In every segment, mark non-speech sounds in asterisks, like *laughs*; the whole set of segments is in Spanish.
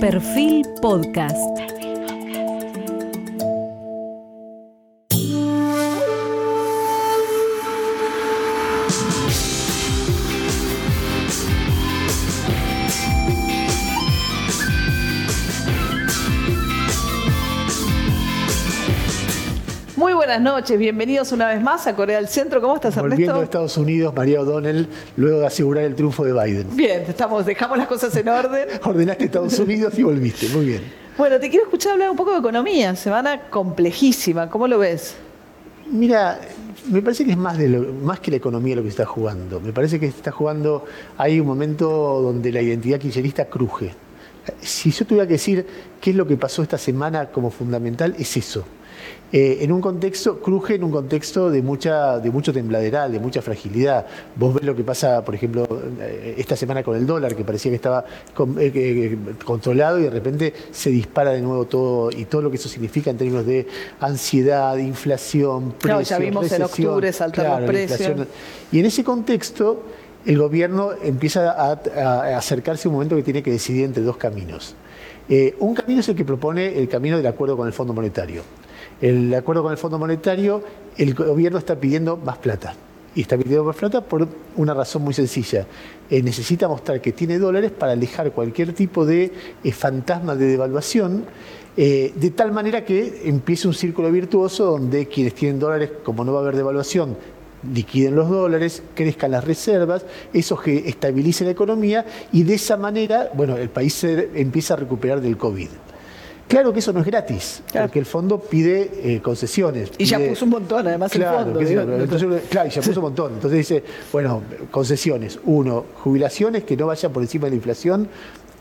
Perfil Podcast. Buenas noches, bienvenidos una vez más a Corea del Centro. ¿Cómo estás, Volviendo Ernesto? a Estados Unidos, María O'Donnell, luego de asegurar el triunfo de Biden. Bien, estamos, dejamos las cosas en orden. *laughs* Ordenaste Estados Unidos y volviste, muy bien. Bueno, te quiero escuchar hablar un poco de economía, semana complejísima, ¿cómo lo ves? Mira, me parece que es más, de lo- más que la economía lo que se está jugando. Me parece que se está jugando, hay un momento donde la identidad kirchnerista cruje. Si yo tuviera que decir qué es lo que pasó esta semana como fundamental, es eso. Eh, en un contexto, cruje en un contexto de, mucha, de mucho tembladeral, de mucha fragilidad. Vos ves lo que pasa, por ejemplo, eh, esta semana con el dólar, que parecía que estaba con- eh, controlado y de repente se dispara de nuevo todo y todo lo que eso significa en términos de ansiedad, inflación, Claro, precios, ya vimos en octubre saltar los la precios. Y en ese contexto, el gobierno empieza a, a- a acercarse a un momento que tiene que decidir entre dos caminos. Eh, un camino es el que propone el camino del acuerdo con el Fondo Monetario. El acuerdo con el Fondo Monetario, el gobierno está pidiendo más plata. Y está pidiendo más plata por una razón muy sencilla. Eh, necesita mostrar que tiene dólares para alejar cualquier tipo de eh, fantasma de devaluación, eh, de tal manera que empiece un círculo virtuoso donde quienes tienen dólares, como no va a haber devaluación, liquiden los dólares, crezcan las reservas, eso que estabilice la economía y de esa manera, bueno, el país se empieza a recuperar del COVID. Claro que eso no es gratis, Claro. porque el fondo pide eh, concesiones. Y ya puso un montón, además, el Claro, fondo. digo. pero entonces, claro, y ya puso un montón. Entonces dice, bueno, concesiones. Uno, jubilaciones que no vayan por encima de la inflación,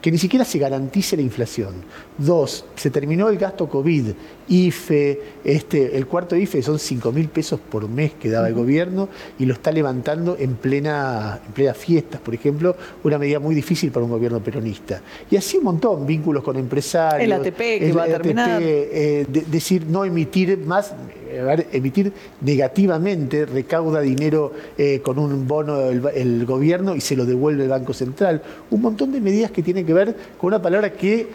que ni siquiera se garantice la inflación. Dos, se terminó el gasto COVID, IFE, este, el cuarto IFE son 5 mil pesos por mes que daba el gobierno y lo está levantando en plena, en plena fiestas, por ejemplo, una medida muy difícil para un gobierno peronista. Y así un montón, vínculos con empresarios. El ATP que va a terminar. eh, de- decir no emitir más, eh, emitir negativamente, recauda dinero eh, con un bono el, el gobierno y se lo devuelve el Banco Central. Un montón de medidas que tienen que ver con una palabra que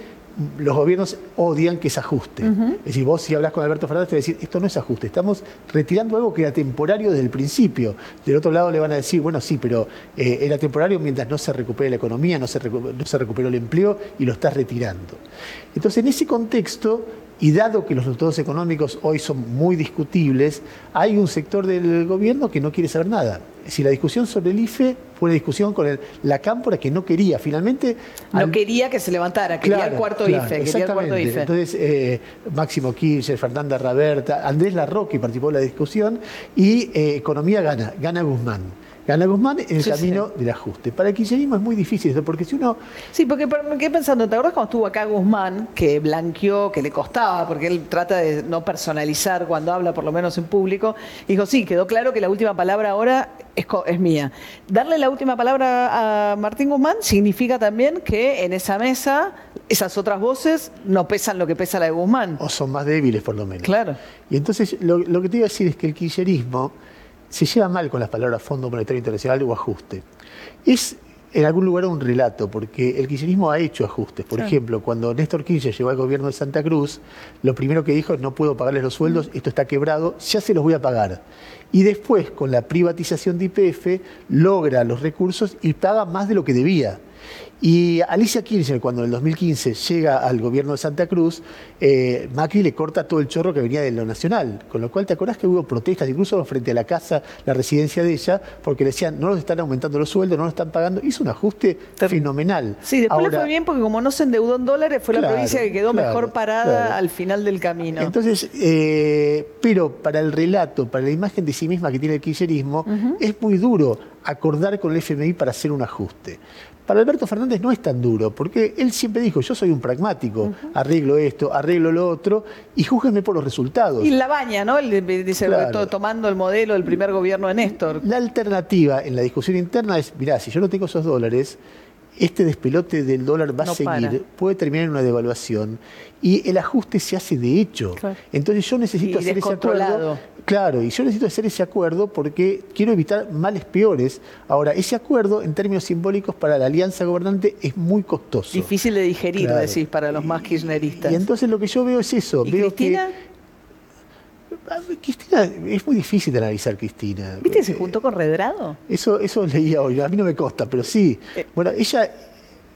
los gobiernos odian que es ajuste. Es decir, vos si hablas con Alberto Fernández te va a decir, esto no es ajuste, estamos retirando algo que era temporario desde el principio. Del otro lado le van a decir, bueno, sí, pero eh, era temporario mientras no se recupere la economía, no se, no se recuperó el empleo y lo estás retirando. Entonces, en ese contexto, y dado que los resultados económicos hoy son muy discutibles, hay un sector del gobierno que no quiere saber nada. Decir, la discusión sobre el IFE fue una discusión con el- la cámpora que no quería. Finalmente, No quería que se levantara, quería el cuarto claro, IFE, quería el cuarto exactamente. IFE. Entonces, eh, Máximo Kirchner, Fernanda Raberta, Andrés Larroque participó de la discusión y eh, Economía gana, gana Guzmán. Gana Guzmán en el Sí, camino del ajuste. Para el kirchnerismo es muy difícil eso, porque si uno Sí, porque por- me quedé pensando, ¿te acuerdas cuando estuvo acá Guzmán, que blanqueó, que le costaba, porque él trata de no personalizar cuando habla, por lo menos en público? Dijo, sí, quedó claro que la última palabra ahora es, mía. Darle la última palabra a Martín Guzmán significa también que en esa mesa esas otras voces no pesan lo que pesa la de Guzmán. o son más débiles por lo menos. Claro. Y entonces lo, lo que te iba a decir es que el kirchnerismo se lleva mal con las palabras Fondo Monetario Internacional o ajuste. Es en algún lugar un relato, porque el kirchnerismo ha hecho ajustes. Por ejemplo, cuando Néstor Kirchner llegó al gobierno de Santa Cruz, lo primero que dijo es no puedo pagarles los sueldos, esto está quebrado, ya se los voy a pagar. Y después, con la privatización de IPF, logra los recursos y paga más de lo que debía. Y Alicia Kirchner, cuando en el 2015 llega al gobierno de Santa Cruz, eh, Macri le corta todo el chorro que venía de lo nacional. Con lo cual, ¿te acordás que hubo protestas, incluso frente a la casa, la residencia de ella, porque le decían, no nos están aumentando los sueldos, no nos están pagando? Hizo un ajuste fenomenal. Sí, después le fue bien porque como no se endeudó en dólares, fue la provincia que quedó claro, mejor parada claro. al final del camino. Entonces, eh, pero para el relato, para la imagen de sí misma que tiene el kirchnerismo, es muy duro acordar con el FMI para hacer un ajuste. Para Alberto Fernández no es tan duro, porque él siempre dijo, yo soy un pragmático, arreglo esto, arreglo lo otro, y júzguenme por los resultados. Y la baña, ¿no? Él dice, Claro. to- tomando el modelo del primer gobierno de Néstor. La alternativa en la discusión interna es, mirá, si yo no tengo esos dólares, este despelote del dólar va No a seguir, para. puede terminar en una devaluación y el ajuste se hace de hecho. Claro. Entonces yo necesito Y hacer ese acuerdo. Claro, y yo necesito hacer ese acuerdo porque quiero evitar males peores. Ahora, ese acuerdo, en términos simbólicos, para la alianza gobernante es muy costoso. Difícil de digerir, Claro. decís, para los más kirchneristas. Y entonces lo que yo veo es eso. ¿Y veo Cristina? que. Ah, Cristina, es muy difícil de analizar Cristina. ¿Viste se juntó con Redrado? Eso, eso *laughs* leía hoy, a mí no me consta, pero sí. Eh. Bueno, ella,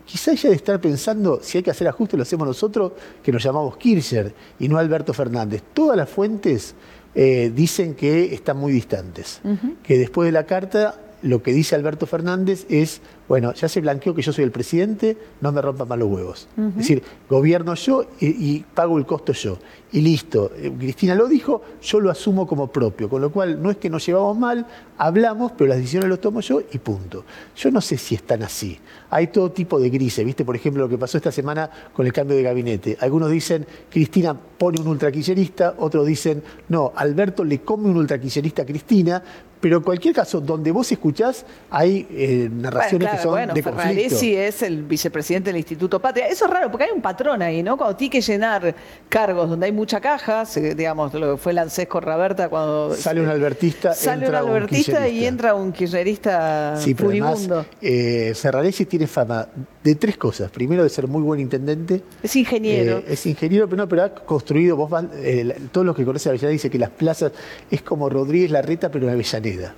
quizá ella de estar pensando, si hay que hacer ajustes, lo hacemos nosotros, que nos llamamos Kirchner y no Alberto Fernández. Todas las fuentes eh, dicen que están muy distantes, que después de la carta lo que dice Alberto Fernández es, bueno, ya se blanqueó que yo soy el presidente, no me rompan más los huevos. Es decir, gobierno yo y, y pago el costo yo. Y listo, Eh, Cristina lo dijo, yo lo asumo como propio, con lo cual no es que nos llevamos mal, hablamos, pero las decisiones las tomo yo y punto. Yo no sé si están así. Hay todo tipo de grises, ¿viste? Por ejemplo, lo que pasó esta semana con el cambio de gabinete. Algunos dicen, Cristina pone un ultraquillerista, otros dicen, no, Alberto le come un ultraquillerista a Cristina, pero en cualquier caso, donde vos escuchás, hay eh, narraciones Bueno, claro, que son bueno, de conflicto. Ferraresi es el vicepresidente del Instituto Patria. Eso es raro, porque hay un patrón ahí, ¿no? Cuando tiene que llenar cargos donde hay mucha caja, digamos, lo que fue Lancesco Raberta cuando... Sale un albertista, Sale un entra un albertista y entra un kirchnerista Sí, pero además, furibundo. eh, Ferraresi tiene fama de tres cosas. Primero, de ser muy buen intendente. Es ingeniero. Eh, es ingeniero, pero no, pero ha construido, vos vas, eh, todos los que conocen Avellaneda dicen que las plazas es como Rodríguez Larreta, pero en Avellaneda.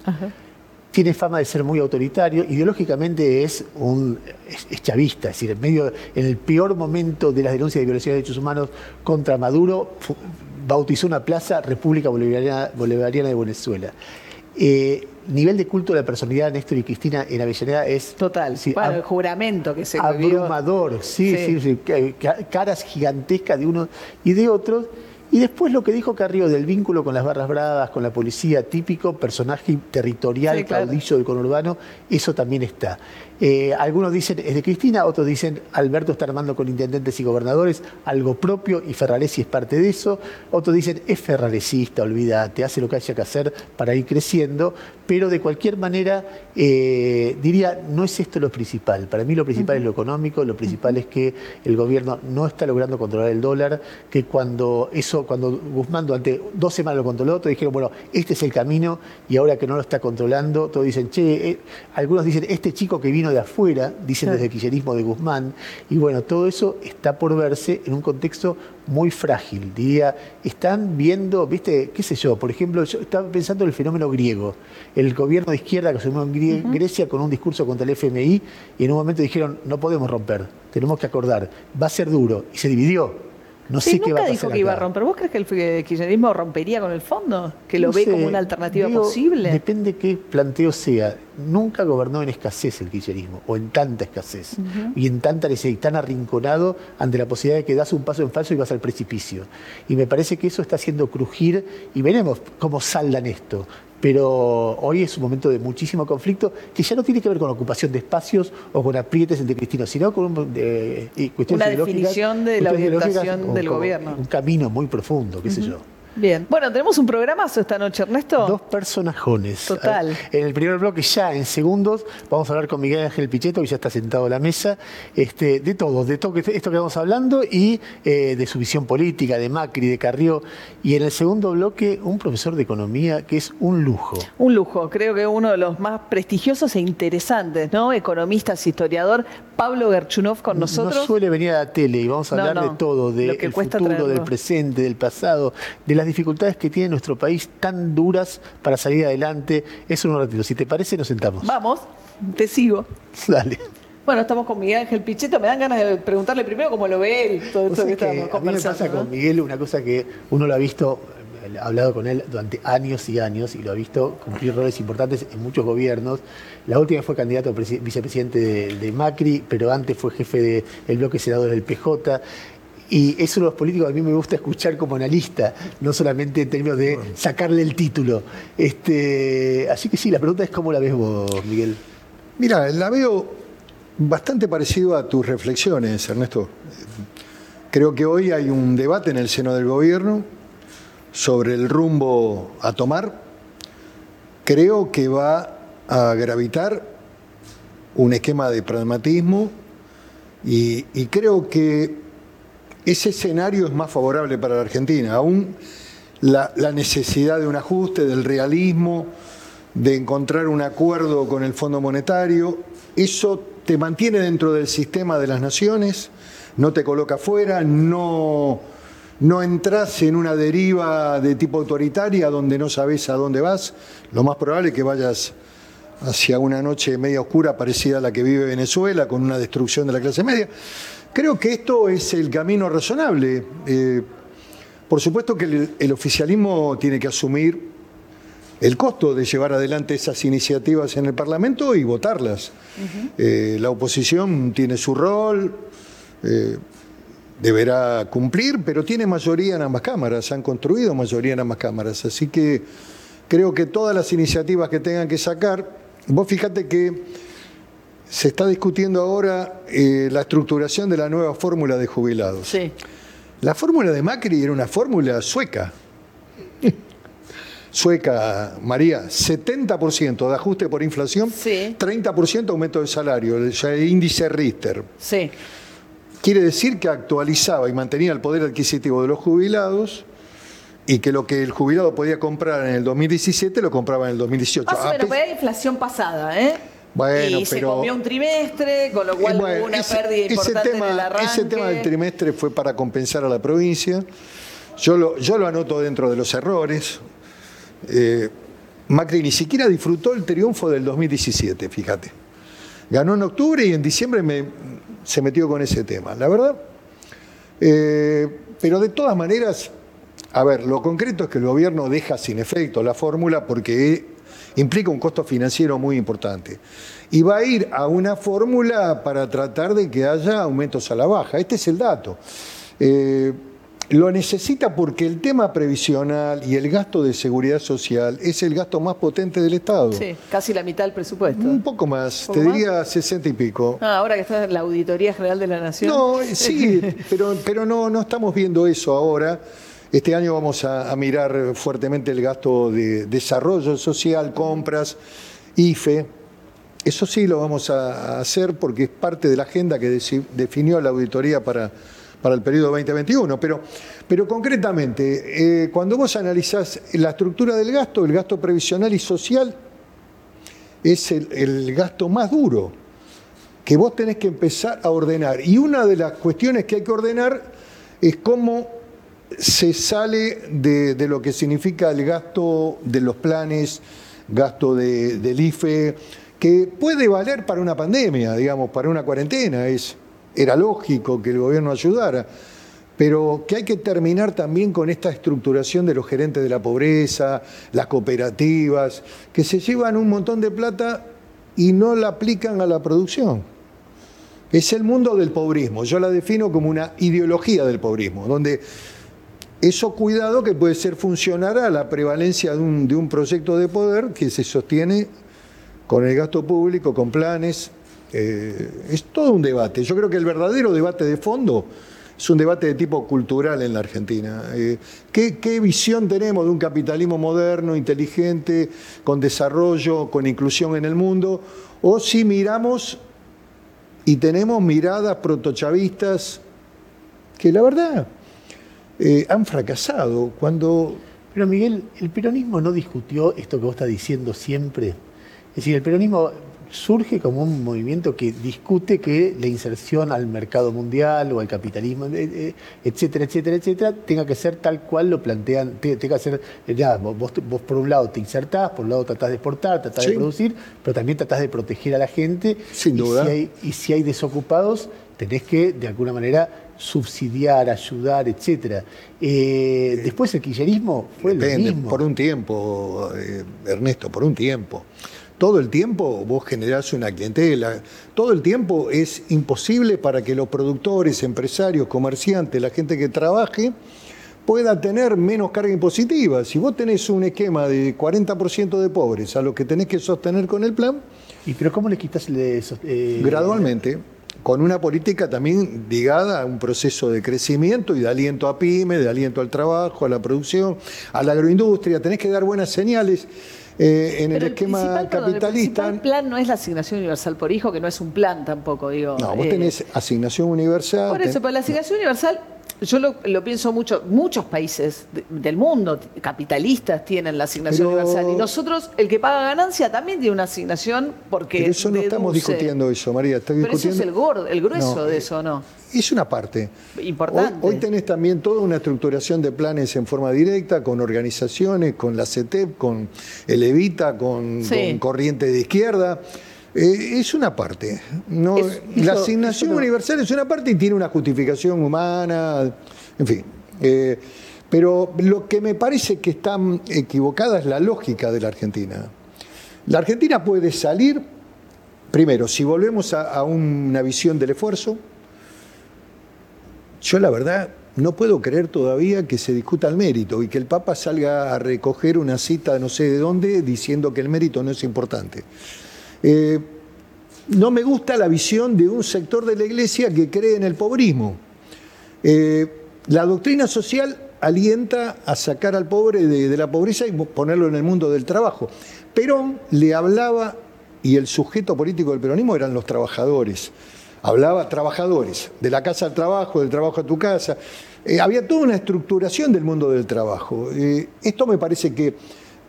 Tiene fama de ser muy autoritario, ideológicamente es un es, es chavista, es decir, en medio, en el peor momento de las denuncias de violación de derechos humanos contra Maduro, bautizó una plaza República Bolivariana, Bolivariana de Venezuela. Eh, nivel de culto de la personalidad de Néstor y Cristina en Avellaneda es Total. sí, bueno, el juramento que se abrumador, sí, Sí. sí, sí, ca- ca- caras gigantescas de unos y de otros. Y después lo que dijo Carrió del vínculo con las barras bravas, con la policía, típico personaje territorial, Sí, claro. caudillo del conurbano, eso también está. Eh, algunos dicen es de Cristina, otros dicen Alberto está armando con intendentes y gobernadores algo propio y Ferraresi es parte de eso. Otros dicen es ferraresista, olvídate, hace lo que haya que hacer para ir creciendo. Pero de cualquier manera, eh, diría, no es esto lo principal. Para mí lo principal es lo económico, lo principal es que el gobierno no está logrando controlar el dólar, que cuando eso, cuando Guzmán durante dos semanas lo controló, todos dijeron, bueno, este es el camino, y ahora que no lo está controlando, todos dicen, che, eh", algunos dicen, este chico que vino de afuera, dicen desde el kirchnerismo de Guzmán, y bueno, todo eso está por verse en un contexto muy frágil. Diría, están viendo, viste, qué sé yo, por ejemplo, yo estaba pensando en el fenómeno griego. El gobierno de izquierda que asumió en Grecia con un discurso contra el FMI y en un momento dijeron, no podemos romper, tenemos que acordar, va a ser duro, y se dividió. No Sí, sé qué va a nunca pasar. dijo que iba a romper. ¿Vos crees que el kirchnerismo rompería con el fondo? ¿Que lo No ve sé, como una alternativa digo, posible? Depende qué planteo sea. Nunca gobernó en escasez el kirchnerismo, o en tanta escasez, y en tanta necesidad, y tan arrinconado ante la posibilidad de que das un paso en falso y vas al precipicio. Y me parece que eso está haciendo crujir, y veremos cómo saldan esto. Pero hoy es un momento de muchísimo conflicto que ya no tiene que ver con ocupación de espacios o con aprietes entre cristinos, sino con eh, cuestiones Una definición de la orientación del como gobierno. Un camino muy profundo, qué sé yo. Bien. Bueno, tenemos un programazo esta noche, Ernesto. Dos personajones. Total. En el primer bloque, ya en segundos, vamos a hablar con Miguel Ángel Pichetto, que ya está sentado a la mesa, este, de todo, de todo esto que vamos hablando y eh, de su visión política, de Macri, de Carrió. Y en el segundo bloque, un profesor de economía que es un lujo. Un lujo, creo que uno de los más prestigiosos e interesantes, ¿no? Economistas, historiador, Pablo Gerchunov con nosotros. No suele venir a la tele y vamos a No, hablar no. de todo, Lo del que cuesta futuro, traerlo. del presente, del pasado, de las dificultades que tiene nuestro país tan duras para salir adelante. Eso en un ratito. Si te parece, nos sentamos. Vamos, te sigo. *laughs* Dale. Bueno, estamos con Miguel Ángel Pichetto. Me dan ganas de preguntarle primero cómo lo ve él, todo Vos esto que sabés que estamos a mí me pasa ¿no? con Miguel una cosa que uno lo ha visto, eh, ha hablado con él durante años y años y lo ha visto cumplir roles importantes en muchos gobiernos. La última fue candidato a presi- vicepresidente de, de Macri, pero antes fue jefe del bloque senador del PJ. Y es uno de los políticos que a mí me gusta escuchar como analista, no solamente en términos de sacarle el título. Este, así que sí, la pregunta es cómo la ves vos, Miguel. Mira, la veo bastante parecido a tus reflexiones, Ernesto. Creo que hoy hay un debate en el seno del gobierno sobre el rumbo a tomar. Creo que va a gravitar un esquema de pragmatismo y, y creo que ese escenario es más favorable para la Argentina. Aún la, necesidad de un ajuste, del realismo, de encontrar un acuerdo con el Fondo Monetario, eso te mantiene dentro del sistema de las naciones, no te coloca fuera, no, no entras en una deriva de tipo autoritaria donde no sabes a dónde vas. Lo más probable es que vayas hacia una noche media oscura parecida a la que vive Venezuela, con una destrucción de la clase media. Creo que esto es el camino razonable. Eh, por supuesto que el, el oficialismo tiene que asumir el costo de llevar adelante esas iniciativas en el Parlamento y votarlas. Eh, la oposición tiene su rol, eh, deberá cumplir, pero tiene mayoría en ambas cámaras, han construido mayoría en ambas cámaras. Así que creo que todas las iniciativas que tengan que sacar, vos fíjate que se está discutiendo ahora eh, la estructuración de la nueva fórmula de jubilados. Sí. La fórmula de Macri era una fórmula sueca. *laughs* Sueca, María, 70% de ajuste por inflación, Sí. 30% aumento de salario, el índice Richter. Sí. Quiere decir que actualizaba y mantenía el poder adquisitivo de los jubilados y que lo que el jubilado podía comprar en el 2017 lo compraba en el 2018. Más o A menos, pe- porque hay inflación pasada, ¿eh? Bueno, y se pero- comió un trimestre, con lo cual bueno, hubo una ese- pérdida ese importante tema, en el arranque. Ese tema del trimestre fue para compensar a la provincia. Yo lo, yo lo anoto dentro de los errores. Eh, Macri ni siquiera disfrutó el triunfo del 2017, fíjate. Ganó en octubre y en diciembre me- se metió con ese tema. La verdad, eh, pero de todas maneras, a ver, lo concreto es que el gobierno deja sin efecto la fórmula porque implica un costo financiero muy importante. Y va a ir a una fórmula para tratar de que haya aumentos a la baja. Este es el dato. Eh, lo necesita porque el tema previsional y el gasto de seguridad social es el gasto más potente del Estado. Sí, casi la mitad del presupuesto. Un poco más, ¿Poco te más? diría 60 y pico. Ah, ahora que está en la Auditoría General de la Nación. No, eh, sí, *laughs* pero, pero no, no estamos viendo eso ahora. Este año vamos a, mirar fuertemente el gasto de desarrollo social, compras, IFE. Eso sí lo vamos a hacer porque es parte de la agenda que definió la auditoría para, para el periodo 2021. Pero, pero concretamente, eh, cuando vos analizás la estructura del gasto, el gasto previsional y social es el gasto más duro que vos tenés que empezar a ordenar. Y una de las cuestiones que hay que ordenar es cómo se sale de, lo que significa el gasto de los planes, gasto de- del IFE, que puede valer para una pandemia, digamos, para una cuarentena. Es, era lógico que el gobierno ayudara, pero que hay que terminar también con esta estructuración de los gerentes de la pobreza, las cooperativas, que se llevan un montón de plata y no la aplican a la producción. Es el mundo del pobrismo. Yo la defino como una ideología del pobrismo, donde eso cuidado que puede ser funcionar a la prevalencia de un, proyecto de poder que se sostiene con el gasto público, con planes. Eh, es todo un debate. Yo creo que el verdadero debate de fondo es un debate de tipo cultural en la Argentina. Eh, ¿qué, qué visión tenemos de un capitalismo moderno, inteligente, con desarrollo, con inclusión en el mundo? O si miramos y tenemos miradas protochavistas que la verdad eh, han fracasado. Cuando Pero Miguel, el peronismo no discutió esto que vos estás diciendo siempre. Es decir, el peronismo surge como un movimiento que discute que la inserción al mercado mundial o al capitalismo, eh, eh, etcétera, etcétera, etcétera, tenga que ser tal cual lo plantean, te- tenga que ser, ya, vos, por un lado te insertás, por un lado tratás de exportar, tratás Sí. de producir, pero también tratás de proteger a la gente. Sin y duda. Si hay, y si hay desocupados, tenés que, de alguna manera, subsidiar, ayudar, etcétera. Eh, después el kirchnerismo fue Depende, lo mismo. por un tiempo, eh, Ernesto, por un tiempo. Todo el tiempo vos generás una clientela. Todo el tiempo es imposible para que los productores, empresarios, comerciantes, la gente que trabaje, pueda tener menos carga impositiva. Si vos tenés un esquema de 40% de pobres a los que tenés que sostener con el plan, ¿Y pero cómo le quitas eh, gradualmente, con una política también ligada a un proceso de crecimiento y de aliento a pyme, de aliento al trabajo, a la producción, a la agroindustria. Tenés que dar buenas señales. eh, en el esquema perdón, capitalista. el plan no es la asignación universal por hijo, que no es un plan tampoco, digo. no, vos eh, tenés asignación universal. Por eso, ten- pero la asignación universal, yo lo, lo pienso mucho, muchos países de- del mundo capitalistas tienen la asignación Pero- universal y nosotros, el que paga ganancia también tiene una asignación porque pero eso no estamos discutiendo eso, María. Pero eso discutiendo. es el, gordo, el grueso No, de eh, eso, ¿no? Es una parte. Importante. Hoy, hoy tenés también toda una estructuración de planes en forma directa, con organizaciones, con la CETEP, con el Evita, con, Sí. con Corriente de Izquierda. Eh, es una parte. No, Es- la eso- asignación eso no- universal es una parte y tiene una justificación humana, en fin. Eh, pero lo que me parece que está equivocada es la lógica de la Argentina. La Argentina puede salir, primero, si volvemos a, a una visión del esfuerzo, yo la verdad no puedo creer todavía que se discuta el mérito y que el Papa salga a recoger una cita no sé de dónde diciendo que el mérito no es importante. Eh, no me gusta la visión de un sector de la Iglesia que cree en el pobrismo. Eh, la doctrina social alienta a sacar al pobre de, la pobreza y ponerlo en el mundo del trabajo. Perón le hablaba, y el sujeto político del peronismo eran los trabajadores. Hablaba trabajadores, de la casa al trabajo, del trabajo a tu casa. Eh, había toda una estructuración del mundo del trabajo. Esto me parece que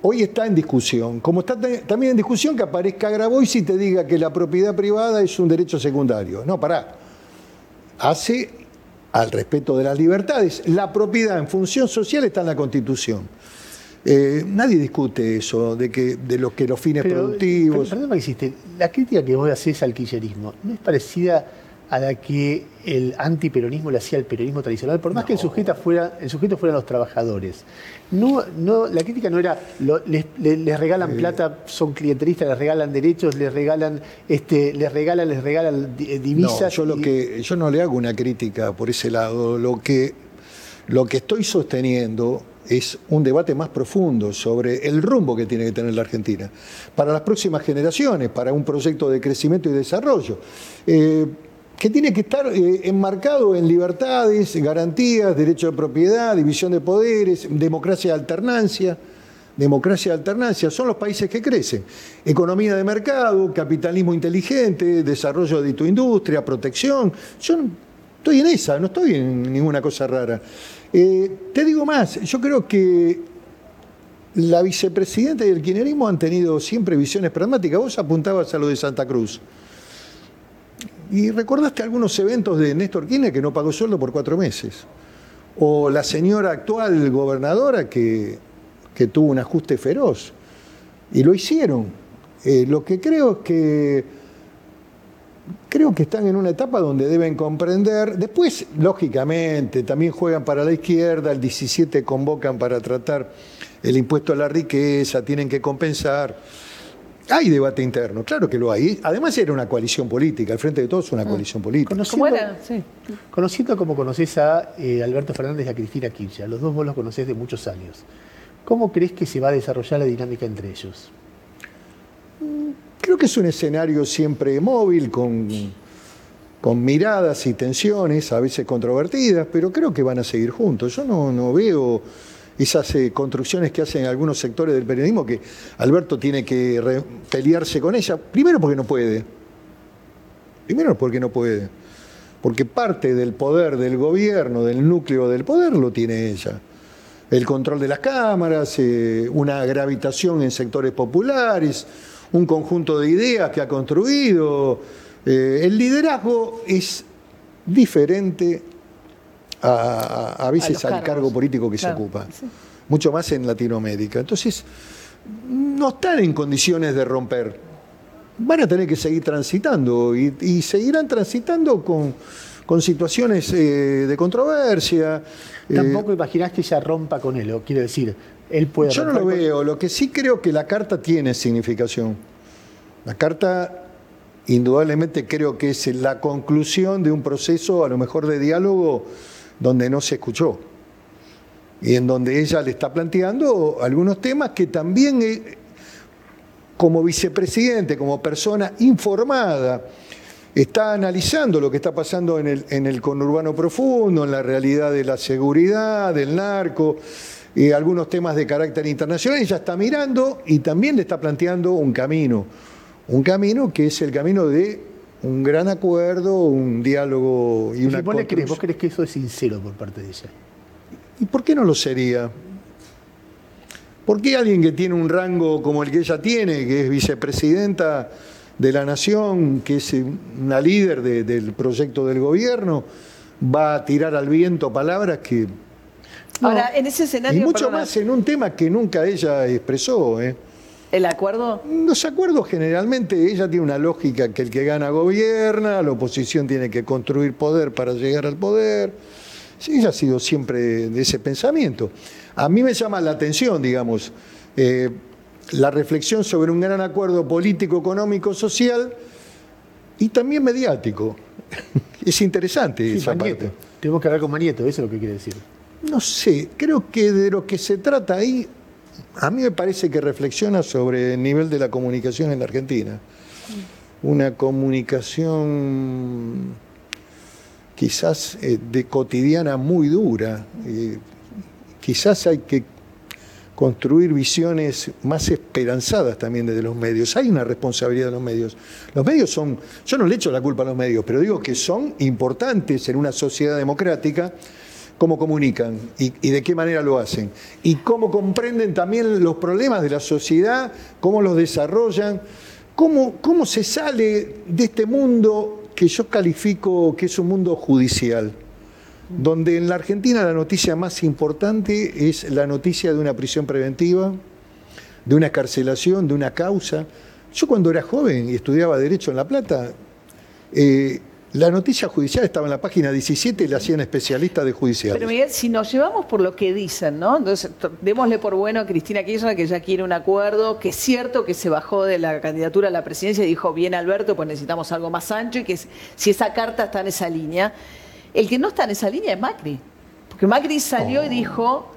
hoy está en discusión. Como está también en discusión que aparezca Grabois y te diga que la propiedad privada es un derecho secundario. No, pará hace al respeto de las libertades. La propiedad en función social está en la Constitución. Eh, nadie discute eso, de que de los que los fines Pero, productivos. per- Perdón que existe. La crítica que vos haces al kirchnerismo no es parecida a la que el antiperonismo le hacía al peronismo tradicional, por más que el sujeto, fuera, el sujeto fueran los trabajadores. No, no, la crítica no era lo- les, le- les regalan plata, son clientelistas, les regalan derechos, les regalan, este, les regalan, les regalan eh, divisas. No, yo lo y- que yo no le hago una crítica por ese lado. Lo que lo que estoy sosteniendo es un debate más profundo sobre el rumbo que tiene que tener la Argentina para las próximas generaciones, para un proyecto de crecimiento y desarrollo. Eh, que tiene que estar eh, enmarcado en libertades, garantías, derecho de propiedad, división de poderes, democracia de alternancia. Democracia de alternancia, son los países que crecen. Economía de mercado, capitalismo inteligente, desarrollo de tu industria, protección. Yo estoy en esa, no estoy en ninguna cosa rara. Eh, te digo más, yo creo que la vicepresidenta y el kirchnerismo han tenido siempre visiones pragmáticas. Vos apuntabas a lo de Santa Cruz. Y recordaste algunos eventos de Néstor Kirchner que no pagó sueldo por cuatro meses. O la señora actual gobernadora que, que tuvo un ajuste feroz. Y lo hicieron. Eh, lo que creo es que creo que están en una etapa donde deben comprender. Después, lógicamente, también juegan para la izquierda, el 17 convocan para tratar el impuesto a la riqueza, tienen que compensar. Hay debate interno, claro que lo hay. Además era una coalición política, al frente de todos es una coalición política. ¿Cómo Conociendo, era? Sí. conociendo como conoces a eh, Alberto Fernández y a Cristina Kirchner, los dos vos los conocés de muchos años, ¿cómo crees que se va a desarrollar la dinámica entre ellos? Creo que es un escenario siempre móvil, con, con miradas y tensiones, a veces controvertidas, pero creo que van a seguir juntos. Yo no, no veo esas eh, construcciones que hacen algunos sectores del periodismo que Alberto tiene que pelearse con ella, primero porque no puede. Primero porque no puede. Porque parte del poder del gobierno, del núcleo del poder, lo tiene ella. El control de las cámaras, eh, una gravitación en sectores populares, un conjunto de ideas que ha construido. Eh, el liderazgo es diferente a, a veces al cargos. cargo político que Claro, se ocupa. sí. Mucho más en Latinoamérica. Entonces, no están en condiciones de romper. Van a tener que seguir transitando y, y seguirán transitando con, con situaciones eh, de controversia. eh, Tampoco imaginás que ella rompa con él, o quiero decir, él puede yo no lo con- veo. Lo que sí creo que la carta tiene significación. La carta, indudablemente, creo que es la conclusión de un proceso, a lo mejor de diálogo, donde no se escuchó. Y en donde ella le está planteando algunos temas que también, eh, como vicepresidente, como persona informada, está analizando lo que está pasando en el, en el conurbano profundo, en la realidad de la seguridad, del narco, eh, algunos temas de carácter internacional, ella está mirando y también le está planteando un camino, un camino que es el camino de un gran acuerdo, un diálogo y, una ¿Vos, ¿Vos crees que eso es sincero por parte de ella? ¿Y por qué no lo sería? ¿Por qué alguien que tiene un rango como el que ella tiene, que es vicepresidenta de la Nación, que es una líder del proyecto del gobierno, va a tirar al viento palabras que... Ahora, en ese escenario... Y mucho más en un tema que nunca ella expresó. ¿eh? ¿El acuerdo? Los acuerdos generalmente, ella tiene una lógica que el que gana gobierna, la oposición tiene que construir poder para llegar al poder. Sí, ella ha sido siempre de ese pensamiento. A mí me llama la atención, digamos, eh, la reflexión sobre un gran acuerdo político, económico, social y también mediático. *laughs* es interesante esa parte. Tenemos que hablar con Manieto, eso es lo que quiere decir. No sé, creo que de lo que se trata ahí, a mí me parece que reflexiona sobre el nivel de la comunicación en la Argentina. Una comunicación quizás eh, de cotidiana muy dura. Eh, quizás hay que construir visiones más esperanzadas también desde los medios. Hay una responsabilidad de los medios. Los medios son, yo no le echo la culpa a los medios, pero digo que son importantes en una sociedad democrática cómo comunican y, de qué manera lo hacen. Y cómo comprenden también los problemas de la sociedad, cómo los desarrollan, cómo, cómo se sale de este mundo que yo califico que es un mundo judicial donde en la Argentina la noticia más importante es la noticia de una prisión preventiva, de una escarcelación, de una causa. Yo cuando era joven y estudiaba Derecho en La Plata, eh, la noticia judicial estaba en la página 17 y la hacían especialistas de judicial. Pero Miguel, si nos llevamos por lo que dicen, ¿no? Entonces, démosle por bueno a Cristina Kirchner que ya quiere un acuerdo, que es cierto que se bajó de la candidatura a la presidencia y dijo, bien Alberto, pues necesitamos algo más ancho y que si esa carta está en esa línea. El que no está en esa línea es Macri. Porque Macri salió y oh. dijo,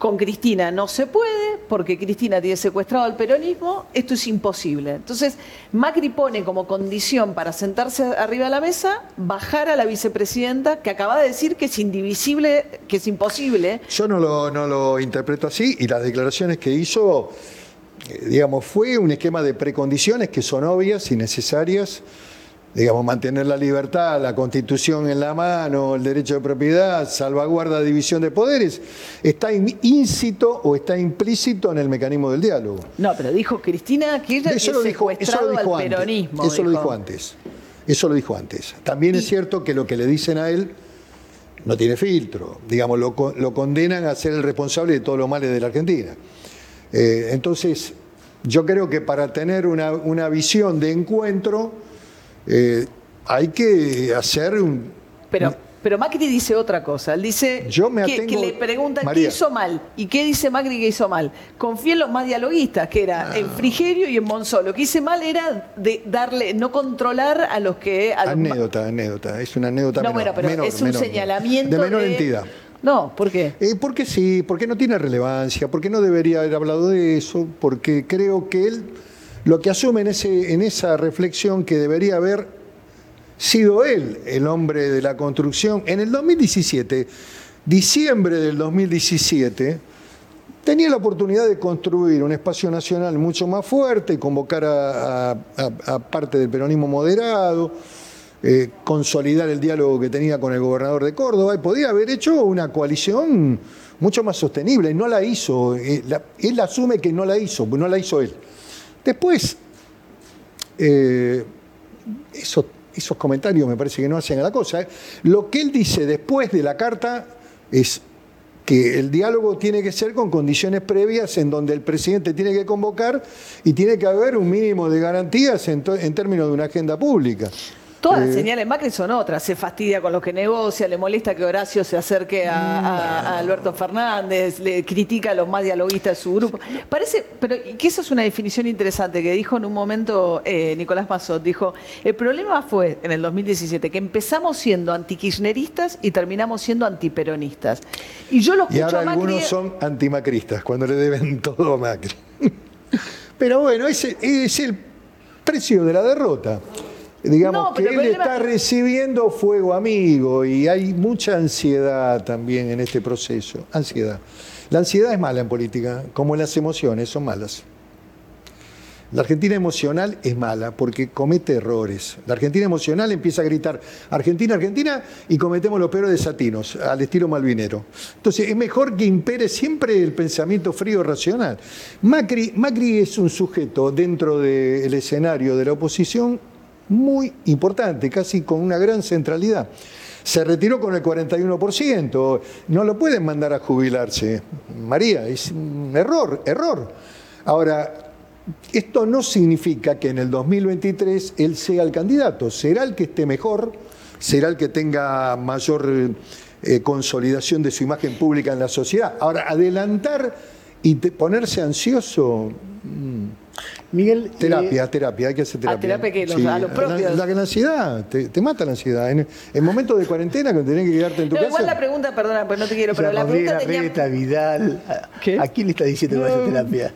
con Cristina no se puede, porque Cristina tiene secuestrado al peronismo, esto es imposible. Entonces, Macri pone como condición para sentarse arriba de la mesa, bajar a la vicepresidenta, que acaba de decir que es indivisible, que es imposible. Yo no lo, no lo interpreto así, y las declaraciones que hizo, eh, digamos, fue un esquema de precondiciones que son obvias y necesarias digamos, mantener la libertad, la constitución en la mano, el derecho de propiedad, salvaguarda, división de poderes, está íncito o está implícito en el mecanismo del diálogo. No, pero dijo Cristina que ella eso lo dijo, eso lo dijo antes, peronismo. Eso lo dijo antes. Eso lo dijo antes. También es cierto que lo que le dicen a él no tiene filtro. Digamos, lo, condenan a ser el responsable de todos los males de la Argentina. Eh, entonces, yo creo que para tener una, una visión de encuentro, eh, hay que hacer un... Pero, pero Macri dice otra cosa. Él dice que, le preguntan qué hizo mal. ¿Y qué dice Macri que hizo mal? Confía en los más dialoguistas, que era en Frigerio y en Monzó. Lo que hice mal era de darle, no controlar a los que... anécdota, anécdota. Es una anécdota No, bueno, pero es un señalamiento de... menor entidad. No, ¿por qué? Eh, porque sí, porque no tiene relevancia, porque no debería haber hablado de eso, porque creo que él lo que asume en, esa reflexión que debería haber sido él el hombre de la construcción. En el 2017, diciembre del 2017, tenía la oportunidad de construir un espacio nacional mucho más fuerte, y convocar a, parte del peronismo moderado, eh, consolidar el diálogo que tenía con el gobernador de Córdoba, y podía haber hecho una coalición mucho más sostenible. No la hizo. Eh, él asume que no la hizo, no la hizo él. Después, eh, esos comentarios me parece que no hacen a la cosa. ¿eh? Lo que él dice después de la carta es que el diálogo tiene que ser con condiciones previas en donde el presidente tiene que convocar y tiene que haber un mínimo de garantías en términos de una agenda pública. Todas las señales Macri son otras. Se fastidia con los que negocia, le molesta que Horacio se acerque a, Alberto Fernández, le critica a los más dialoguistas de su grupo. Parece, pero que eso es una definición interesante que dijo en un momento eh, Nicolás Mazot. Dijo, el problema fue en el 2017 que empezamos siendo antikirchneristas y terminamos siendo antiperonistas. Y yo lo escucho Y ahora algunos son antimacristas, cuando le deben *laughs* todo a Macri. Pero bueno, ese es el precio de la derrota. Digamos que él está recibiendo fuego amigo y hay mucha ansiedad también en este proceso, ansiedad. La ansiedad es mala en política, como las emociones son malas. La Argentina emocional es mala porque comete errores. La Argentina emocional empieza a gritar Argentina, Argentina y cometemos los peores desatinos al estilo malvinero. Entonces es mejor que impere siempre el pensamiento frío racional. Macri, Macri es un sujeto dentro del escenario de la oposición muy importante, casi con una gran centralidad. Se retiró con el 41%, no lo pueden mandar a jubilarse. María, es un error, error. Ahora, esto no significa que en el 2023 él sea el candidato, será el que esté mejor, será el que tenga mayor eh, consolidación de su imagen pública en la sociedad. Ahora, adelantar y ponerse ansioso... Mm, Miguel. Terapia, eh, terapia, hay que hacer terapia. A terapia que los, a los propios. La, la, ansiedad, te, mata la ansiedad. En, en momentos de cuarentena, que tenés que quedarte en tu casa. Igual la pregunta, perdona, pero no te quiero, pero la pregunta. Tenía... Vidal. ¿A quién le está diciendo que va a hacer terapia?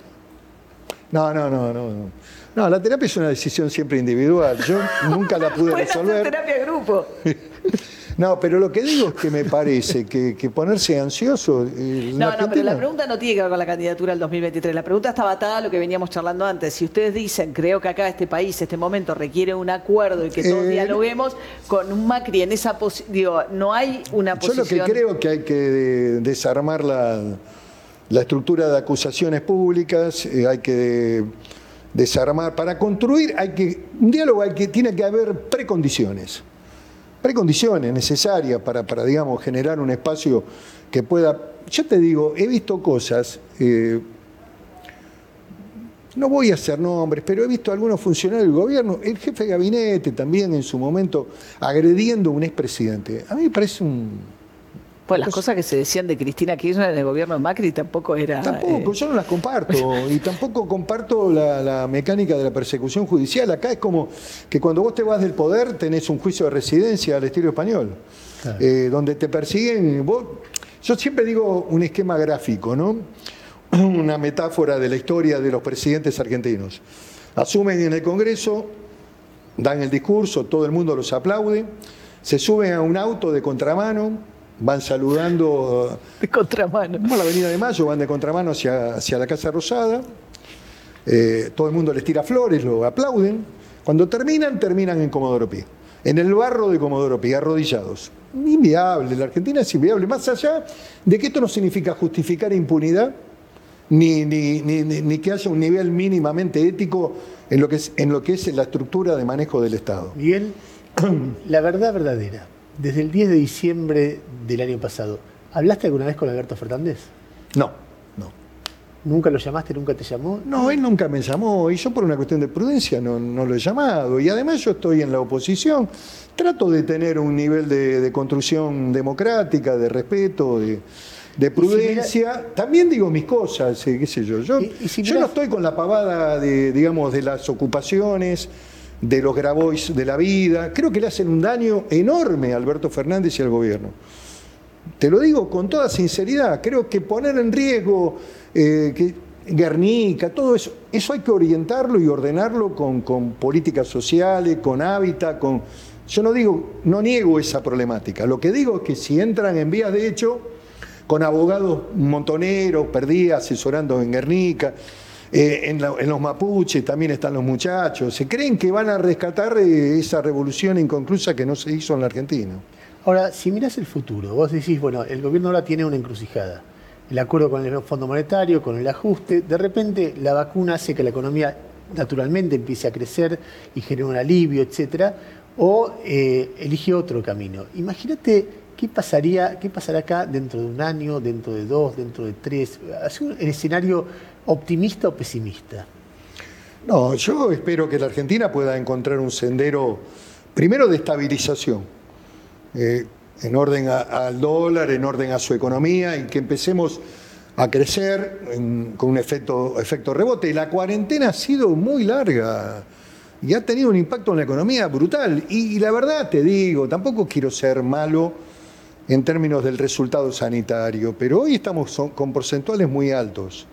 No, no, no, no. No, la terapia es una decisión siempre individual. Yo nunca la pude *laughs* resolver. Hacer terapia grupo. *laughs* No, pero lo que digo es que me parece que, ponerse ansioso. Eh, no, no, pero la pregunta no tiene que ver con la candidatura del 2023. La pregunta está atada a lo que veníamos charlando antes. Si ustedes dicen, creo que acá este país, este momento requiere un acuerdo y que todos eh, dialoguemos con un Macri en esa posición, digo, no hay una posición. Yo lo que creo es que hay que desarmar la la estructura de acusaciones públicas, eh, hay que desarmar. Para construir hay que, un diálogo hay que, tiene que haber precondiciones, precondiciones necesarias para, para digamos, generar un espacio que pueda... Yo te digo, he visto cosas, eh, no voy a hacer nombres, pero he visto algunos funcionarios del gobierno, el jefe de gabinete también en su momento, agrediendo a un expresidente. A mí me parece un, pues las cosas que se decían de Cristina Kirchner en el gobierno de Macri tampoco era... Tampoco, eh, yo no las comparto. *laughs* y tampoco comparto la, mecánica de la persecución judicial. Acá es como que cuando vos te vas del poder tenés un juicio de residencia al estilo español. Eh, donde te persiguen... Vos, yo siempre digo un esquema gráfico, ¿no? *clears throat* Una metáfora de la historia de los presidentes argentinos. Asumen en el Congreso, dan el discurso, todo el mundo los aplaude, se suben a un auto de contramano van saludando. *laughs* De contramano. Como la Avenida de Mayo, van de contramano hacia, hacia la Casa Rosada. Eh, todo el mundo les tira flores, lo aplauden. Cuando terminan, terminan en Comodoro Pi. En el barro de Comodoro Pi, arrodillados. Inviable, la Argentina es inviable. Más allá de que esto no significa justificar impunidad, ni, ni, ni, ni, que haya un nivel mínimamente ético en lo, que es, en lo que es la estructura de manejo del Estado. Miguel, la verdad verdadera desde el 10 de diciembre del año pasado, ¿hablaste alguna vez con Alberto Fernández? No, no. ¿Nunca lo llamaste, nunca te llamó? No, él nunca me llamó y yo por una cuestión de prudencia no, lo he llamado. Y además yo estoy en la oposición, trato de tener un nivel de, construcción democrática, de respeto, de, prudencia. También digo mis cosas, eh, qué sé yo. Yo, yo no estoy con la pavada de, digamos, de las ocupaciones de los Grabois de la vida. Creo que le hacen un daño enorme a Alberto Fernández y al gobierno. Te lo digo con toda sinceridad, creo que poner en riesgo eh, que Guernica, todo eso, eso hay que orientarlo y ordenarlo con, con políticas sociales, con hábitat, con... Yo no digo, no niego esa problemática, lo que digo es que si entran en vías de hecho, con abogados montoneros, perdí asesorando en Guernica, eh, en, los mapuches también están los muchachos. Se creen que van a rescatar eh, esa revolución inconclusa que no se hizo en la Argentina. Ahora, si miras el futuro, vos decís, bueno, el gobierno ahora tiene una encrucijada. El acuerdo con el Fondo Monetario, con el ajuste, de repente la vacuna hace que la economía naturalmente empiece a crecer y genere un alivio, etcétera, o eh, elige otro camino. Imagínate qué pasaría, qué pasará acá dentro de un año, dentro de dos, dentro de tres. el escenario optimista o pesimista? No, yo espero que la Argentina pueda encontrar un sendero, primero de estabilización, eh, en orden al dólar, en orden a su economía, y que empecemos a crecer con un efecto, efecto rebote. La cuarentena ha sido muy larga y ha tenido un impacto en la economía brutal. Y, y la verdad te digo, tampoco quiero ser malo en términos del resultado sanitario, pero hoy estamos con porcentuales muy altos.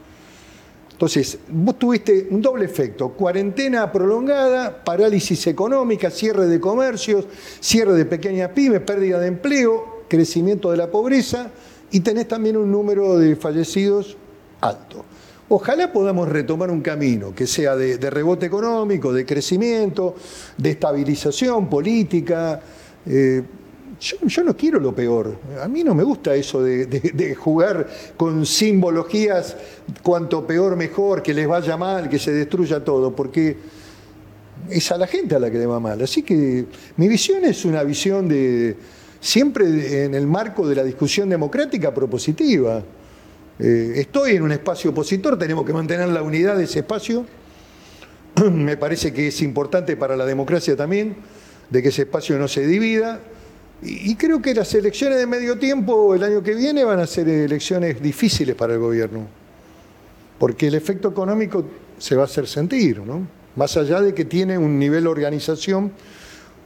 Entonces, vos tuviste un doble efecto, cuarentena prolongada, parálisis económica, cierre de comercios, cierre de pequeñas pymes, pérdida de empleo, crecimiento de la pobreza y tenés también un número de fallecidos alto. Ojalá podamos retomar un camino que sea de, rebote económico, de crecimiento, de estabilización política. Eh, yo, no quiero lo peor. A mí no me gusta eso de, jugar con simbologías, cuanto peor mejor, que les vaya mal, que se destruya todo, porque es a la gente a la que le va mal. Así que mi visión es una visión de siempre en el marco de la discusión democrática propositiva. Eh, estoy en un espacio opositor, tenemos que mantener la unidad de ese espacio. *clears throat* Me parece que es importante para la democracia también, de que ese espacio no se divida. Y, creo que las elecciones de medio tiempo el año que viene van a ser elecciones difíciles para el gobierno, porque el efecto económico se va a hacer sentir, ¿no? Más allá de que tiene un nivel de organización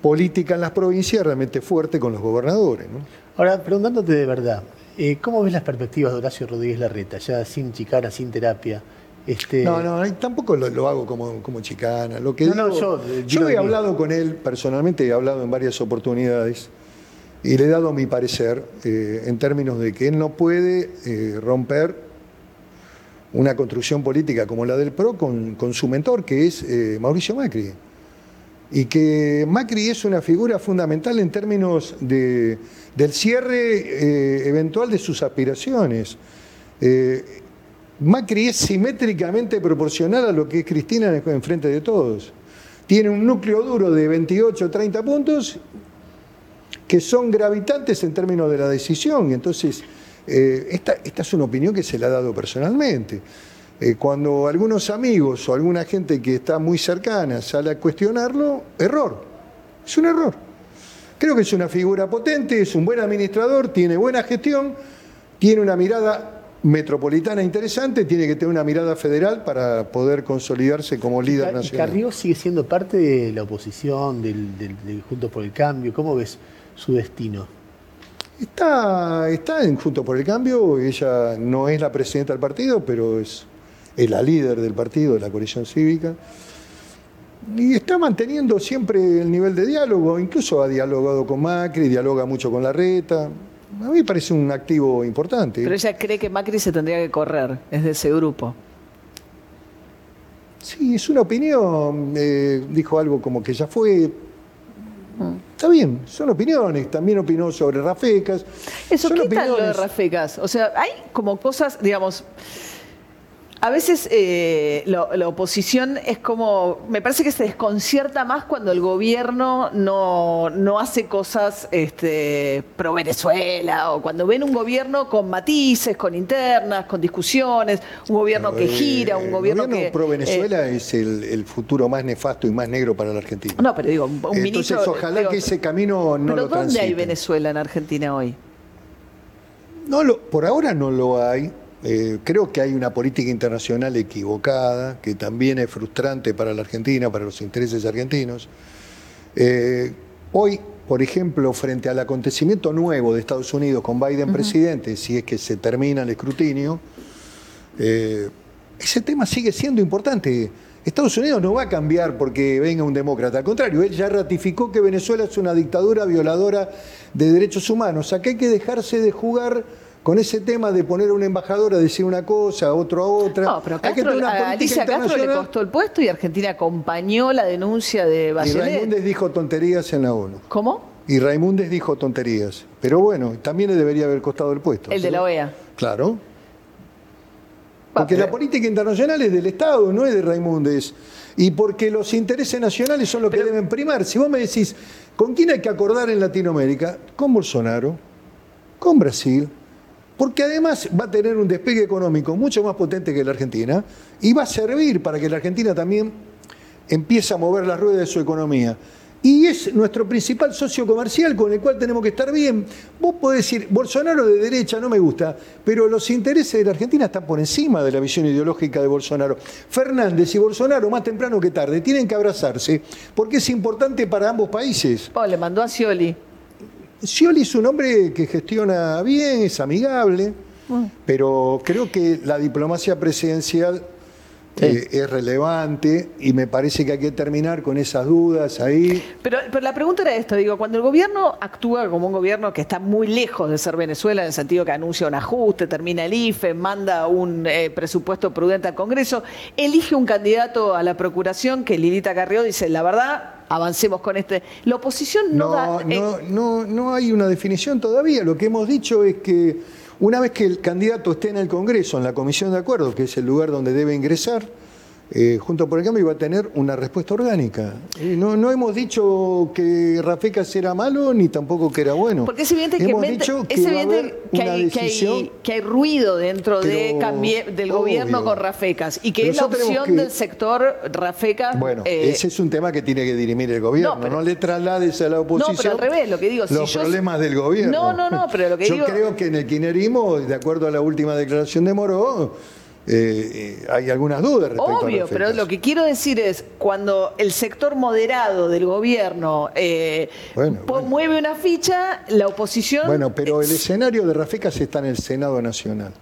política en las provincias realmente fuerte con los gobernadores. ¿no? Ahora, preguntándote de verdad, eh, ¿cómo ves las perspectivas de Horacio Rodríguez Larreta, ya sin chicana, sin terapia? Este... No, no, tampoco lo, hago como, como, chicana. Lo que yo, yo he hablado con él personalmente, he hablado en varias oportunidades y le he dado mi parecer eh, en términos de que él no puede eh, romper una construcción política como la del PRO con, su mentor, que es eh, Mauricio Macri. Y que Macri es una figura fundamental en términos de, del cierre eventual de sus aspiraciones. Macri es simétricamente proporcional a lo que es Cristina en frente de todos. Tiene un núcleo duro de 28 o 30 puntos que son gravitantes en términos de la decisión. Y entonces, eh, esta, es una opinión que se la ha dado personalmente. Eh, cuando algunos amigos o alguna gente que está muy cercana sale a cuestionarlo, error. Es un error. Creo que es una figura potente, es un buen administrador, tiene buena gestión, tiene una mirada metropolitana interesante, tiene que tener una mirada federal para poder consolidarse como líder nacional. ¿Carrió sigue siendo parte de la oposición, del, del Juntos por el Cambio? ¿Cómo ves? Su destino? Está, está en Junto por el Cambio, ella no es la presidenta del partido, pero es, la líder del partido, de la coalición cívica. Y está manteniendo siempre el nivel de diálogo, incluso ha dialogado con Macri, dialoga mucho con Larreta. A mí me parece un activo importante. Pero ella cree que Macri se tendría que correr, es de ese grupo. Sí, es una opinión. Eh, dijo algo como que ya fue, Está bien, son opiniones. También opinó sobre Rafecas. Eso, ¿qué tal lo de Rafecas? O sea, hay como cosas, digamos, a veces eh, la oposición es como, me parece que se desconcierta más cuando el gobierno no, hace cosas este, pro Venezuela o cuando ven un gobierno con matices, con internas, con discusiones, un gobierno que gira, un gobierno, el gobierno pro Venezuela eh, es el, futuro más nefasto y más negro para la Argentina. No, pero digo, un Entonces, ojalá que ese camino no ¿Pero dónde hay Venezuela en Argentina hoy? No lo, por ahora no lo hay. Eh, creo que hay una política internacional equivocada, que también es frustrante para la Argentina, para los intereses argentinos. Eh, hoy, por ejemplo, frente al acontecimiento nuevo de Estados Unidos con Biden presidente, si es que se termina el escrutinio, eh, ese tema sigue siendo importante. Estados Unidos no va a cambiar porque venga un demócrata, al contrario, él ya ratificó que Venezuela es una dictadura violadora de derechos humanos. Acá hay que dejarse de jugar con ese tema de poner a un embajador a decir una cosa, a otro a otra. No, pero a Alicia Castro le costó el puesto y Argentina acompañó la denuncia de Bachelet. Y Raimundes dijo tonterías en la ONU. ¿Cómo? Y Raimundes dijo tonterías. Pero bueno, también le debería haber costado el puesto. El de la OEA. Claro. Porque la política internacional es del Estado, no es de Raimundes. Y porque los intereses nacionales son los que deben primar. Si vos me decís, ¿con quién hay que acordar en Latinoamérica? Con Bolsonaro, con Brasil, porque además va a tener un despegue económico mucho más potente que la Argentina y va a servir para que la Argentina también empiece a mover las ruedas de su economía. Y es nuestro principal socio comercial con el cual tenemos que estar bien. Vos podés decir, Bolsonaro de derecha no me gusta, pero los intereses de la Argentina están por encima de la visión ideológica de Bolsonaro. Fernández y Bolsonaro, más temprano que tarde, tienen que abrazarse porque es importante para ambos países. Oh, le mandó a Scioli. Scioli es un hombre que gestiona bien, es amigable, pero creo que la diplomacia presidencial eh, es relevante y me parece que hay que terminar con esas dudas ahí. Pero, pero la pregunta era esto, digo, cuando el gobierno actúa como un gobierno que está muy lejos de ser Venezuela, en el sentido que anuncia un ajuste, termina el IFE, manda un eh, presupuesto prudente al Congreso, elige un candidato a la Procuración que Lilita Carrió dice, la verdad, avancemos con este. La oposición no, da... No, eh, no, no hay una definición todavía. Lo que hemos dicho es que una vez que el candidato esté en el Congreso, en la Comisión de Acuerdos, que es el lugar donde debe ingresar, eh, junto por el cambio iba a tener una respuesta orgánica. no, no hemos dicho que Rafecas era malo ni tampoco que era bueno. Porque es evidente que, que, hay, ruido dentro de del gobierno con Rafecas y que es la opción del sector Rafecas. Bueno, eh, ese es un tema que tiene que dirimir el gobierno. No, le traslades a la oposición. No, pero al revés, lo que digo. Los problemas del gobierno. No, no, no, pero lo que yo digo. Yo creo que en el quinerismo, de acuerdo a la última declaración de Moró, eh, hay algunas dudas respecto Obvio, pero lo que quiero decir es, cuando el sector moderado del gobierno eh, mueve una ficha, la oposición... Bueno, pero el escenario de Rafecas está en el Senado Nacional.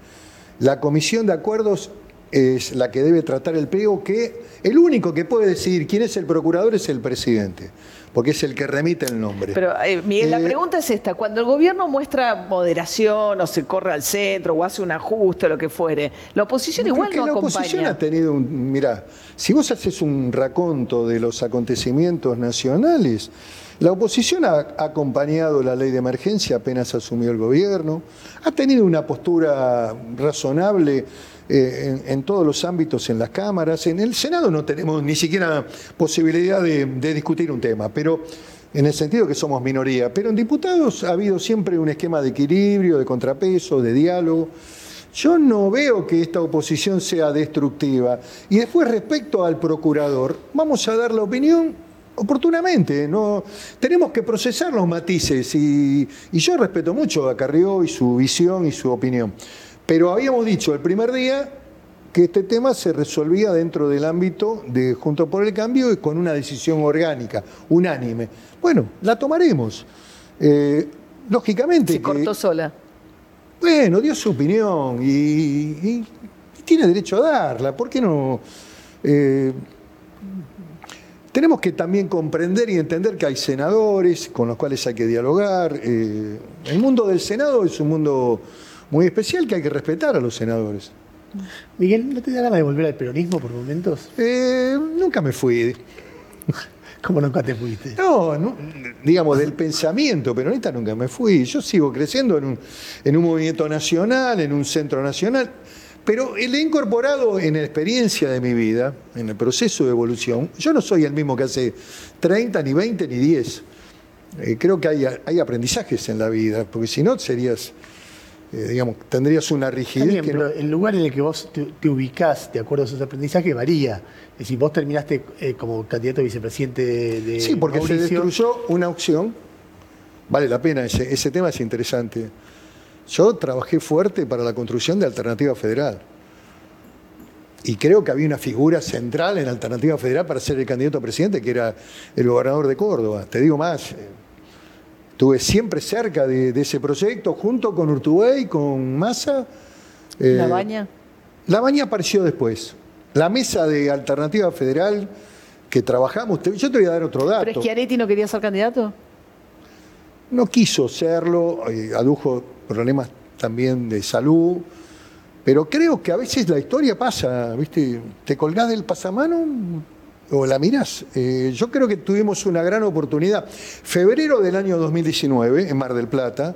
La Comisión de Acuerdos es la que debe tratar el pliego, que el único que puede decidir quién es el procurador es el presidente porque es el que remite el nombre. Pero, eh, Miguel, la eh, pregunta es esta: cuando el gobierno muestra moderación o se corre al centro o hace un ajuste o lo que fuere, la oposición igual no la acompaña. La oposición ha tenido un. Mirá, si vos haces un raconto de los acontecimientos nacionales, la oposición ha acompañado la ley de emergencia apenas asumió el gobierno, ha tenido una postura razonable eh, en, todos los ámbitos en las cámaras. En el Senado no tenemos ni siquiera posibilidad de, discutir un tema, pero en el sentido que somos minoría. Pero en diputados ha habido siempre un esquema de equilibrio, de contrapeso, de diálogo. Yo no veo que esta oposición sea destructiva. Y después, respecto al procurador, vamos a dar la opinión oportunamente. No, tenemos que procesar los matices y yo respeto mucho a Carrió y su visión y su opinión. Pero habíamos dicho el primer día que este tema se resolvía dentro del ámbito de Junto por el Cambio y con una decisión orgánica, unánime. Bueno, la tomaremos. Eh, lógicamente. Se cortó sola. Bueno, dio su opinión y, tiene derecho a darla. ¿Por qué no? Eh, tenemos que también comprender y entender que hay senadores con los cuales hay que dialogar. Eh, el mundo del Senado es un mundo muy especial que hay que respetar a los senadores. Miguel, ¿no te da ganas de volver al peronismo por momentos? Eh, nunca me fui. *laughs* ¿Cómo nunca te fuiste? No, digamos, del pensamiento peronista nunca me fui. Yo sigo creciendo en un, en un movimiento nacional, en un centro nacional, pero le he incorporado en la experiencia de mi vida, en el proceso de evolución. Yo no soy el mismo que hace 30, ni 20, ni 10. Eh, creo que hay, hay aprendizajes en la vida, porque si no serías eh, digamos, tendrías una rigidez. pero el lugar en el que vos te, ubicás de acuerdo a esos aprendizajes varía. Es decir, vos terminaste eh, como candidato a vicepresidente de. Sí, porque se destruyó una opción. Vale la pena, ese, ese tema es interesante. Yo trabajé fuerte para la construcción de Alternativa Federal. Y creo que había una figura central en Alternativa Federal para ser el candidato a presidente, que era el gobernador de Córdoba. Te digo más, Estuve siempre cerca de, ese proyecto, junto con Urtubey, con Massa. Eh, ¿La Baña? La Baña apareció después. La mesa de Alternativa Federal que trabajamos, yo te voy a dar otro dato. ¿Pero Schiaretti no quería ser candidato? No quiso serlo, eh, adujo problemas también de salud, pero creo que a veces la historia pasa, ¿viste? Te colgás del pasamano, o la miras. Eh, yo creo que tuvimos una gran oportunidad. Febrero del año 2019, en Mar del Plata,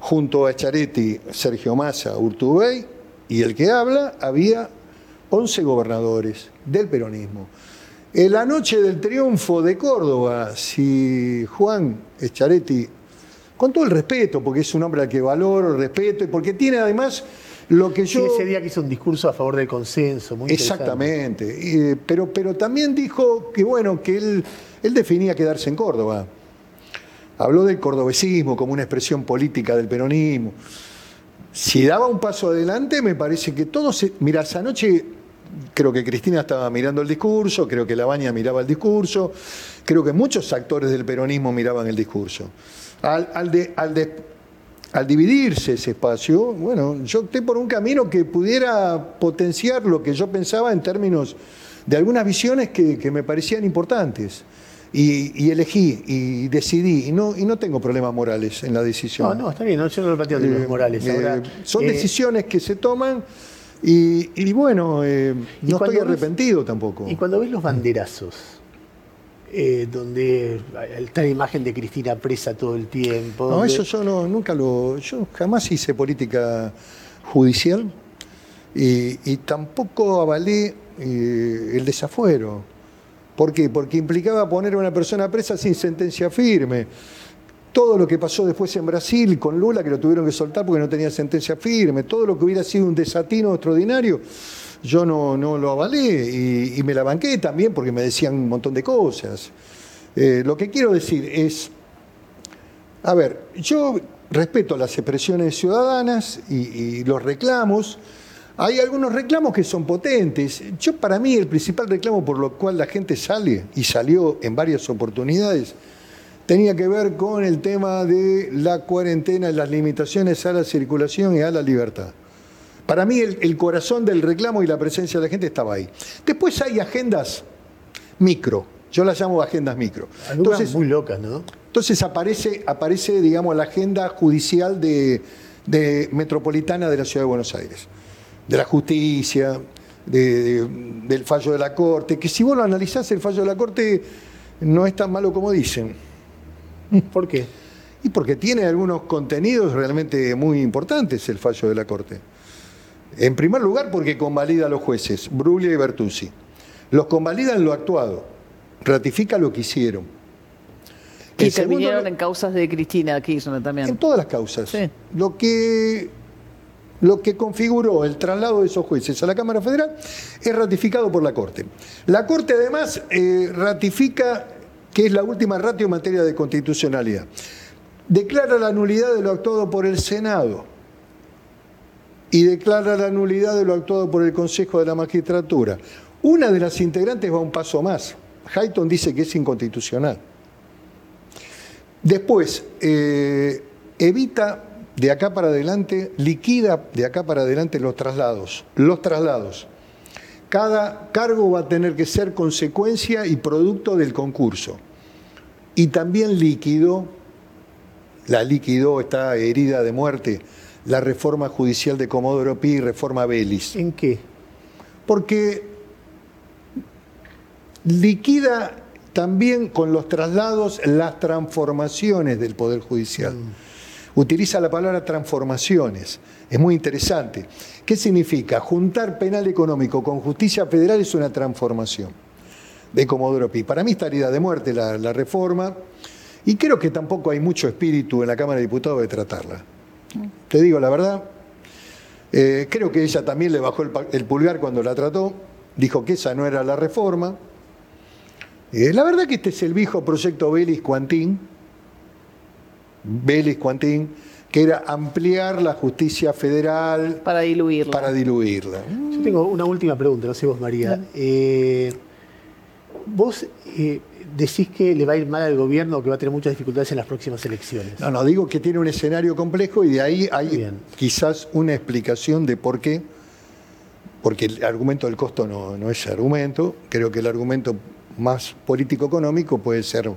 junto a Charetti, Sergio Massa, Urtubey y el que habla, había 11 gobernadores del peronismo. En la noche del triunfo de Córdoba, si Juan Echaretti, con todo el respeto, porque es un hombre al que valoro, respeto, y porque tiene además lo que yo... Sí, ese día que hizo un discurso a favor del consenso, muy Exactamente, pero, pero también dijo que bueno, que él, él definía quedarse en Córdoba. Habló del cordobesismo como una expresión política del peronismo. Si daba un paso adelante, me parece que todos... Se... Mira, esa noche creo que Cristina estaba mirando el discurso, creo que Labaña miraba el discurso, creo que muchos actores del peronismo miraban el discurso. Al, al, de, al, de, al dividirse ese espacio, bueno, yo opté por un camino que pudiera potenciar lo que yo pensaba en términos de algunas visiones que, que me parecían importantes. Y, y, elegí y decidí, y no, y no tengo problemas morales en la decisión. No, no, está bien, no, yo no lo planteo Eh, morales. eh, son eh, decisiones que se toman y, y bueno, eh, no estoy ves- arrepentido tampoco. Y cuando ves los banderazos, eh, donde está la imagen de Cristina presa todo el tiempo. No, donde- eso yo no, nunca lo. Yo jamás hice política judicial y, y tampoco avalé eh, el desafuero. ¿Por qué? Porque implicaba poner a una persona presa sin sentencia firme. Todo lo que pasó después en Brasil con Lula, que lo tuvieron que soltar porque no tenía sentencia firme, todo lo que hubiera sido un desatino extraordinario, yo no, no lo avalé y, me la banqué también porque me decían un montón de cosas. Eh, lo que quiero decir es, a ver, yo respeto las expresiones ciudadanas y, y los reclamos. Hay algunos reclamos que son potentes. Yo para mí el principal reclamo por lo cual la gente sale y salió en varias oportunidades tenía que ver con el tema de la cuarentena y las limitaciones a la circulación y a la libertad. Para mí el, el corazón del reclamo y la presencia de la gente estaba ahí. Después hay agendas micro. Yo las llamo agendas micro. Algunas Entonces, muy locas, ¿no? entonces aparece, aparece, digamos, la agenda judicial de, de metropolitana de la Ciudad de Buenos Aires, de la justicia, de- de- del fallo de la Corte, que si vos lo analizás, el fallo de la Corte no es tan malo como dicen. ¿Por qué? Y porque tiene algunos contenidos realmente muy importantes el fallo de la Corte. En primer lugar, porque convalida a los jueces, Bruglia y Bertuzzi. Los convalidan lo actuado, ratifica lo que hicieron. Que En segundo lu- en causas de Cristina Kirchner En también. todas las causas. Sí. Lo que lo que configuró el traslado de esos jueces a la Cámara Federal es ratificado por la Corte. La Corte además eh, ratifica que es la última ratio en materia de constitucionalidad. Declara la nulidad de lo actuado por el Senado y declara la nulidad de lo actuado por el Consejo de la Magistratura. Una de las integrantes va un paso más. Hayton dice que es inconstitucional. Después, eh, evita de acá para adelante, liquida de acá para adelante los traslados. Los traslados. Cada cargo va a tener que ser consecuencia y producto del concurso. Y también liquidó, la liquidó, está herida de muerte, la reforma judicial de Comodoro Pi y reforma Belis ¿En qué? porque liquida también con los traslados las transformaciones del Poder Judicial. Utiliza la palabra transformaciones. Es muy interesante. ¿Qué significa? Juntar penal económico con justicia federal es una transformación de Comodoro Pi. Para mí está herida de muerte la, la reforma y creo que tampoco hay mucho espíritu en la Cámara de Diputados de tratarla. Te digo la verdad, eh, creo que ella también le bajó el, pulgar cuando la trató, dijo que esa no era la reforma. Eh, la verdad que este es el viejo proyecto Vélez Cuantín, Vélez Cuantín, que era ampliar la justicia federal Para diluirla. para diluirla. Yo tengo una última pregunta, no sé vos, María. Eh, vos eh, decís que le va a ir mal al gobierno o que va a tener muchas dificultades en las próximas elecciones. No, no, digo que tiene un escenario complejo y de ahí hay Bien. quizás una explicación de por qué, porque el argumento del costo no, no es argumento, creo que el argumento más político-económico puede ser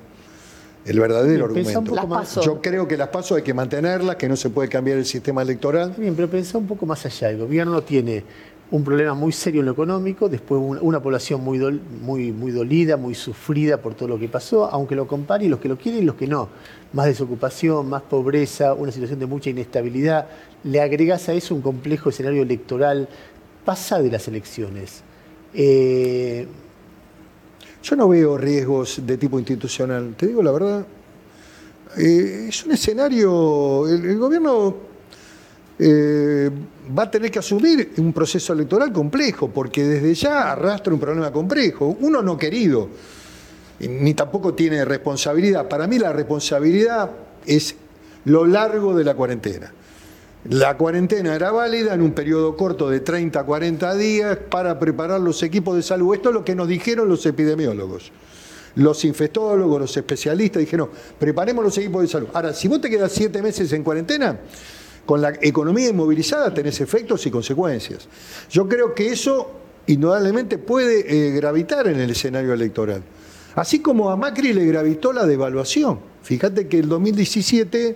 el verdadero Bien, pensá un argumento. poco más. Yo creo que las pasos hay que mantenerlas, que no se puede cambiar el sistema electoral. Bien, pero pensá un poco más allá. El gobierno tiene un problema muy serio en lo económico, después un- una población muy, muy, muy dolida, muy sufrida por todo lo que pasó, aunque lo compare los que lo quieren y los que no. Más desocupación, más pobreza, una situación de mucha inestabilidad. Le agregás a eso un complejo escenario electoral. Pasa de las elecciones. Eh, Yo no veo riesgos de tipo institucional, te digo la verdad. Eh, es un escenario, el gobierno eh, va a tener que asumir un proceso electoral complejo, porque desde ya arrastra un problema complejo, uno no querido, ni tampoco tiene responsabilidad. Para mí la responsabilidad es lo largo de la cuarentena. La cuarentena era válida en un periodo corto de 30 a 40 días para preparar los equipos de salud. Esto es lo que nos dijeron los epidemiólogos. los infectólogos, los especialistas, dijeron, preparemos los equipos de salud. Ahora, si vos te quedas siete meses en cuarentena, con la economía inmovilizada tenés efectos y consecuencias. Yo creo que eso indudablemente puede eh, gravitar en el escenario electoral. Así como a Macri le gravitó la devaluación. Fíjate que el 2017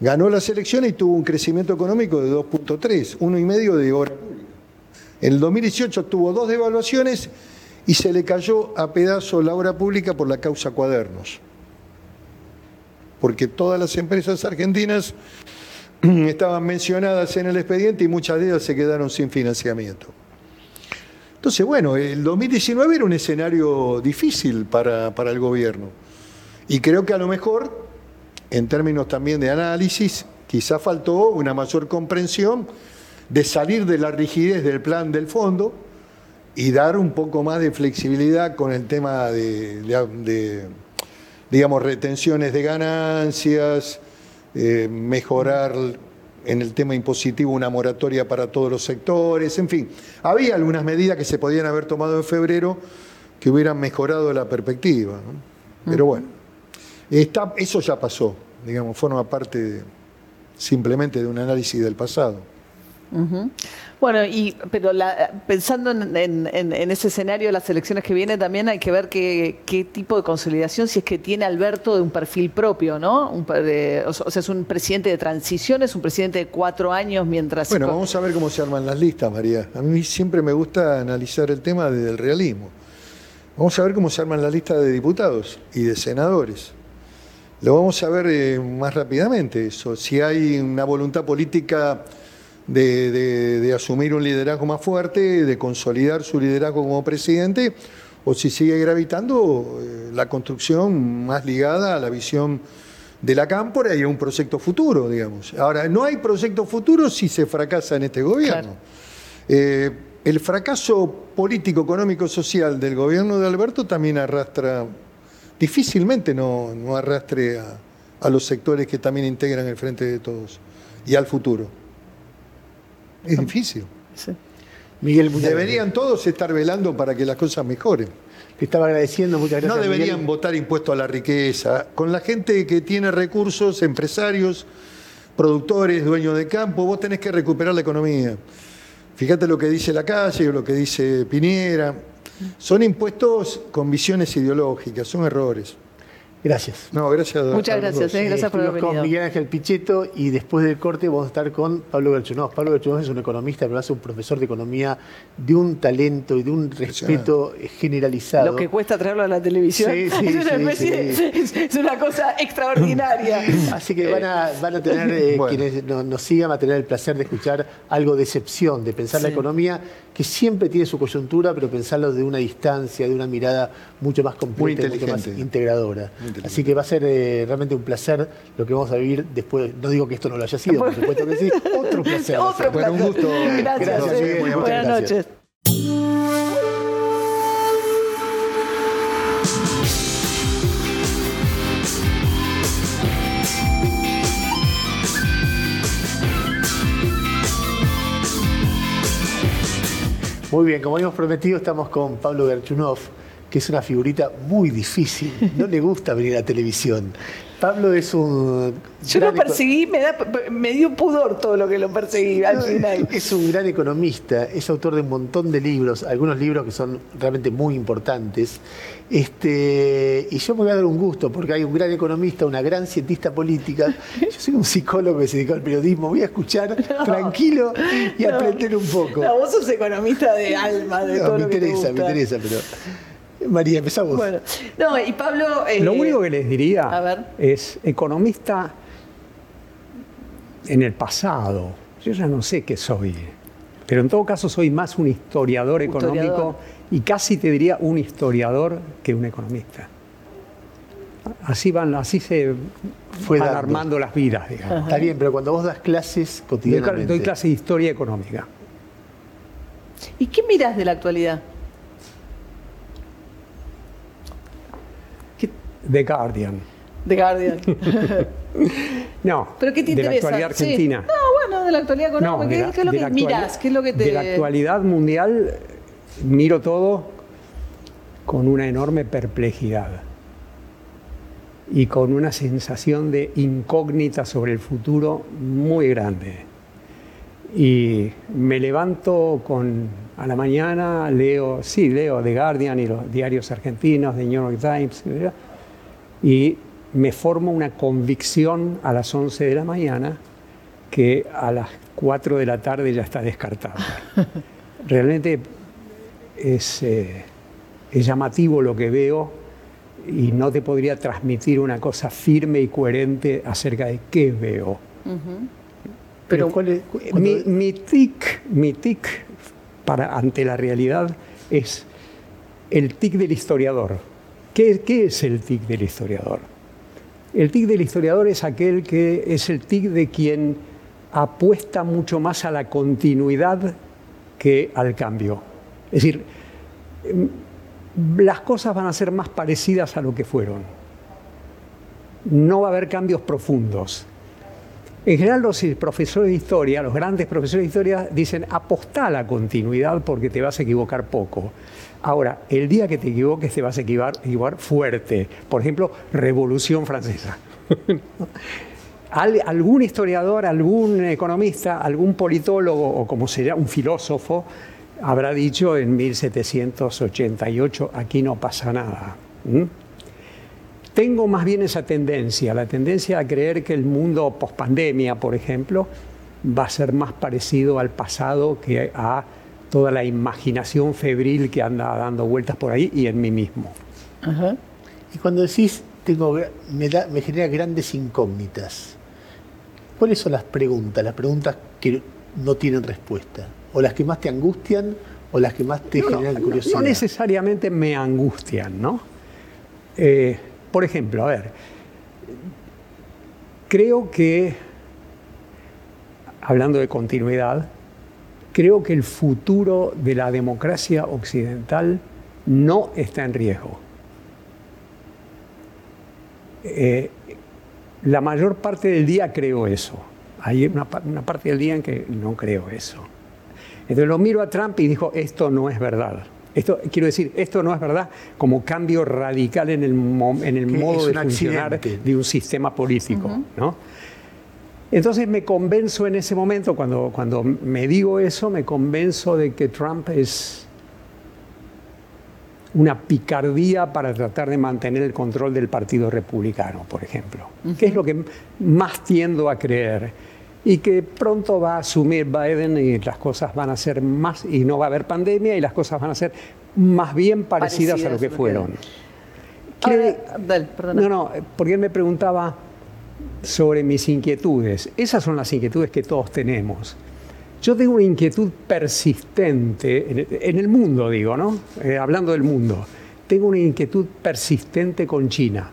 ganó las elecciones y tuvo un crecimiento económico de 2.3, uno y medio de obra pública. En el 2018 tuvo dos devaluaciones y se le cayó a pedazos la obra pública por la causa cuadernos. Porque todas las empresas argentinas *clears throat* estaban mencionadas en el expediente y muchas de ellas se quedaron sin financiamiento. Entonces, bueno, el 2019 era un escenario difícil para, para el gobierno. Y creo que a lo mejor, en términos también de análisis, quizá faltó una mayor comprensión de salir de la rigidez del plan del fondo y dar un poco más de flexibilidad con el tema de, de, digamos, retenciones de ganancias, eh, mejorar en el tema impositivo una moratoria para todos los sectores, en fin, había algunas medidas que se podían haber tomado en febrero que hubieran mejorado la perspectiva. Pero bueno, está, eso ya pasó, digamos, forma parte simplemente de un análisis del pasado. Bueno, y pero pensando en, ese escenario de las elecciones que vienen, también hay que ver qué, tipo de consolidación, si es que tiene Alberto de un perfil propio, ¿no? o sea, es un presidente de transición, es un presidente de cuatro años mientras... Bueno, vamos a ver cómo se arman las listas, María. A mí siempre me gusta analizar el tema desde el realismo. Vamos a ver cómo se arman las listas de diputados y de senadores. Lo vamos a ver eh, más rápidamente eso. Si hay una voluntad política de, asumir un liderazgo más fuerte, de consolidar su liderazgo como presidente, o si sigue gravitando eh, la construcción más ligada a la visión de la cámpora y a un proyecto futuro, digamos. Ahora, no hay proyecto futuro si se fracasa en este gobierno. Eh, el fracaso político, económico, social del gobierno de Alberto también arrastra, difícilmente no, no arrastre a, a los sectores que también integran el Frente de Todos y al futuro. Es difícil. Miguel, deberían todos estar velando para que las cosas mejoren. Te estaba agradeciendo, muchas gracias. No deberían votar impuesto a la riqueza. Con la gente que tiene recursos, empresarios, productores, dueños de campo, vos tenés que recuperar la economía. Fíjate lo que dice la calle, lo que dice Piñera. Son impuestos con visiones ideológicas, son errores. Gracias. No, gracias. Muchas gracias, eh, gracias por haber venido. con Miguel Ángel Pichetto y después del corte vamos a estar con Pablo Berchunov. Pablo Berchunov es un economista, pero es un profesor de economía de un talento y de un respeto generalizado. Lo que cuesta traerlo a la televisión sí, *laughs* sí, es, es, una cosa extraordinaria. *laughs* Así que van a, van a tener, eh, quienes nos, sigan, a tener el placer de escuchar algo de excepción, de pensar la economía que siempre tiene su coyuntura, pero pensarlo de una distancia, de una mirada mucho más completa, mucho más integradora. Así que va a ser eh, realmente un placer lo que vamos a vivir después. No digo que esto no lo haya sido, por supuesto que sí. *laughs* Otro placer. Otro placer. un gusto. Gracias. Eh. Buenas noches. Muy bien, como habíamos prometido, estamos con Pablo Gerchunov, que es una figurita muy difícil. No le gusta venir a televisión. Pablo es un. Yo lo perseguí, me, da, me dio pudor todo lo que lo perseguí al final. Es un gran economista, es autor de un montón de libros, algunos libros que son realmente muy importantes. Este, y yo me voy a dar un gusto porque hay un gran economista, una gran cientista política. Yo soy un psicólogo que se dedica al periodismo. Voy a escuchar *laughs* tranquilo y aprender un poco. No, vos sos economista de alma, de todo me lo que interesa, te me interesa, pero. María, empezamos. Bueno, no, y Pablo. Eh, Lo único que les diría es economista en el pasado. Yo ya no sé qué soy, pero en todo caso soy más un historiador económico y casi te diría un historiador que un economista. Así van, así se Fue van armando las vidas, digamos. Está bien, pero cuando vos das clases cotidianamente. Doy clases de historia económica. ¿Y qué miras de la actualidad? The Guardian. The Guardian. *laughs* no. ¿Pero qué te de interesa? la actualidad argentina. No, bueno, de la actualidad económica. ¿Qué, es lo que miras? ¿Qué es lo que te... De la actualidad mundial miro todo con una enorme perplejidad y con una sensación de incógnita sobre el futuro muy grande. Y me levanto con, a la mañana, leo, sí, leo The Guardian y los diarios argentinos, The New York Times, y me formo una convicción a las 11 de la mañana que a las 4 de la tarde ya está descartada. *laughs* Realmente es, eh, es llamativo lo que veo y no te podría transmitir una cosa firme y coherente acerca de qué veo. Pero mi, tic, mi tic para, ante la realidad es el tic del historiador. ¿Qué, ¿Qué es el tic del historiador? El tic del historiador es aquel que es el tic de quien apuesta mucho más a la continuidad que al cambio. Es decir, las cosas van a ser más parecidas a lo que fueron. No va a haber cambios profundos. En general los profesores de historia, los grandes profesores de historia, dicen apostá a la continuidad porque te vas a equivocar poco. Ahora, el día que te equivoques te vas a equivocar, fuerte. Por ejemplo, Revolución Francesa. *laughs* algún historiador, algún economista, algún politólogo o como sería un filósofo habrá dicho en 1788, aquí no pasa nada. Tengo más bien esa tendencia, la tendencia a creer que el mundo pospandemia, por ejemplo, va a ser más parecido al pasado que a toda la imaginación febril que anda dando vueltas por ahí y en mí mismo. Y cuando decís, tengo, me, me genera grandes incógnitas, ¿cuáles son las preguntas, las preguntas que no tienen respuesta? o las que más te angustian o las que más te generan curiosidad? No, necesariamente me angustian, ¿no? Eh, por ejemplo, a ver, creo que, hablando de continuidad, creo que el futuro de la democracia occidental no está en riesgo. Eh, la mayor parte del día creo eso. Hay una, parte del día en que no creo eso. Entonces lo miro a Trump y dijo, esto no es verdad. Esto, quiero decir, esto no es verdad como cambio radical en el, en el modo de funcionar de un sistema político. ¿no? Entonces me convenzo en ese momento, cuando, cuando me digo eso, me convenzo de que Trump es una picardía para tratar de mantener el control del Partido Republicano, por ejemplo, que es lo que más tiendo a creer y que pronto va a asumir Biden y las cosas van a ser más, y no va a haber pandemia y las cosas van a ser más bien parecidas, a lo que fueron. no, no, porque él me preguntaba sobre mis inquietudes. Esas son las inquietudes que todos tenemos. Yo tengo una inquietud persistente, en el mundo digo, ¿no? Eh, hablando del mundo, tengo una inquietud persistente con China.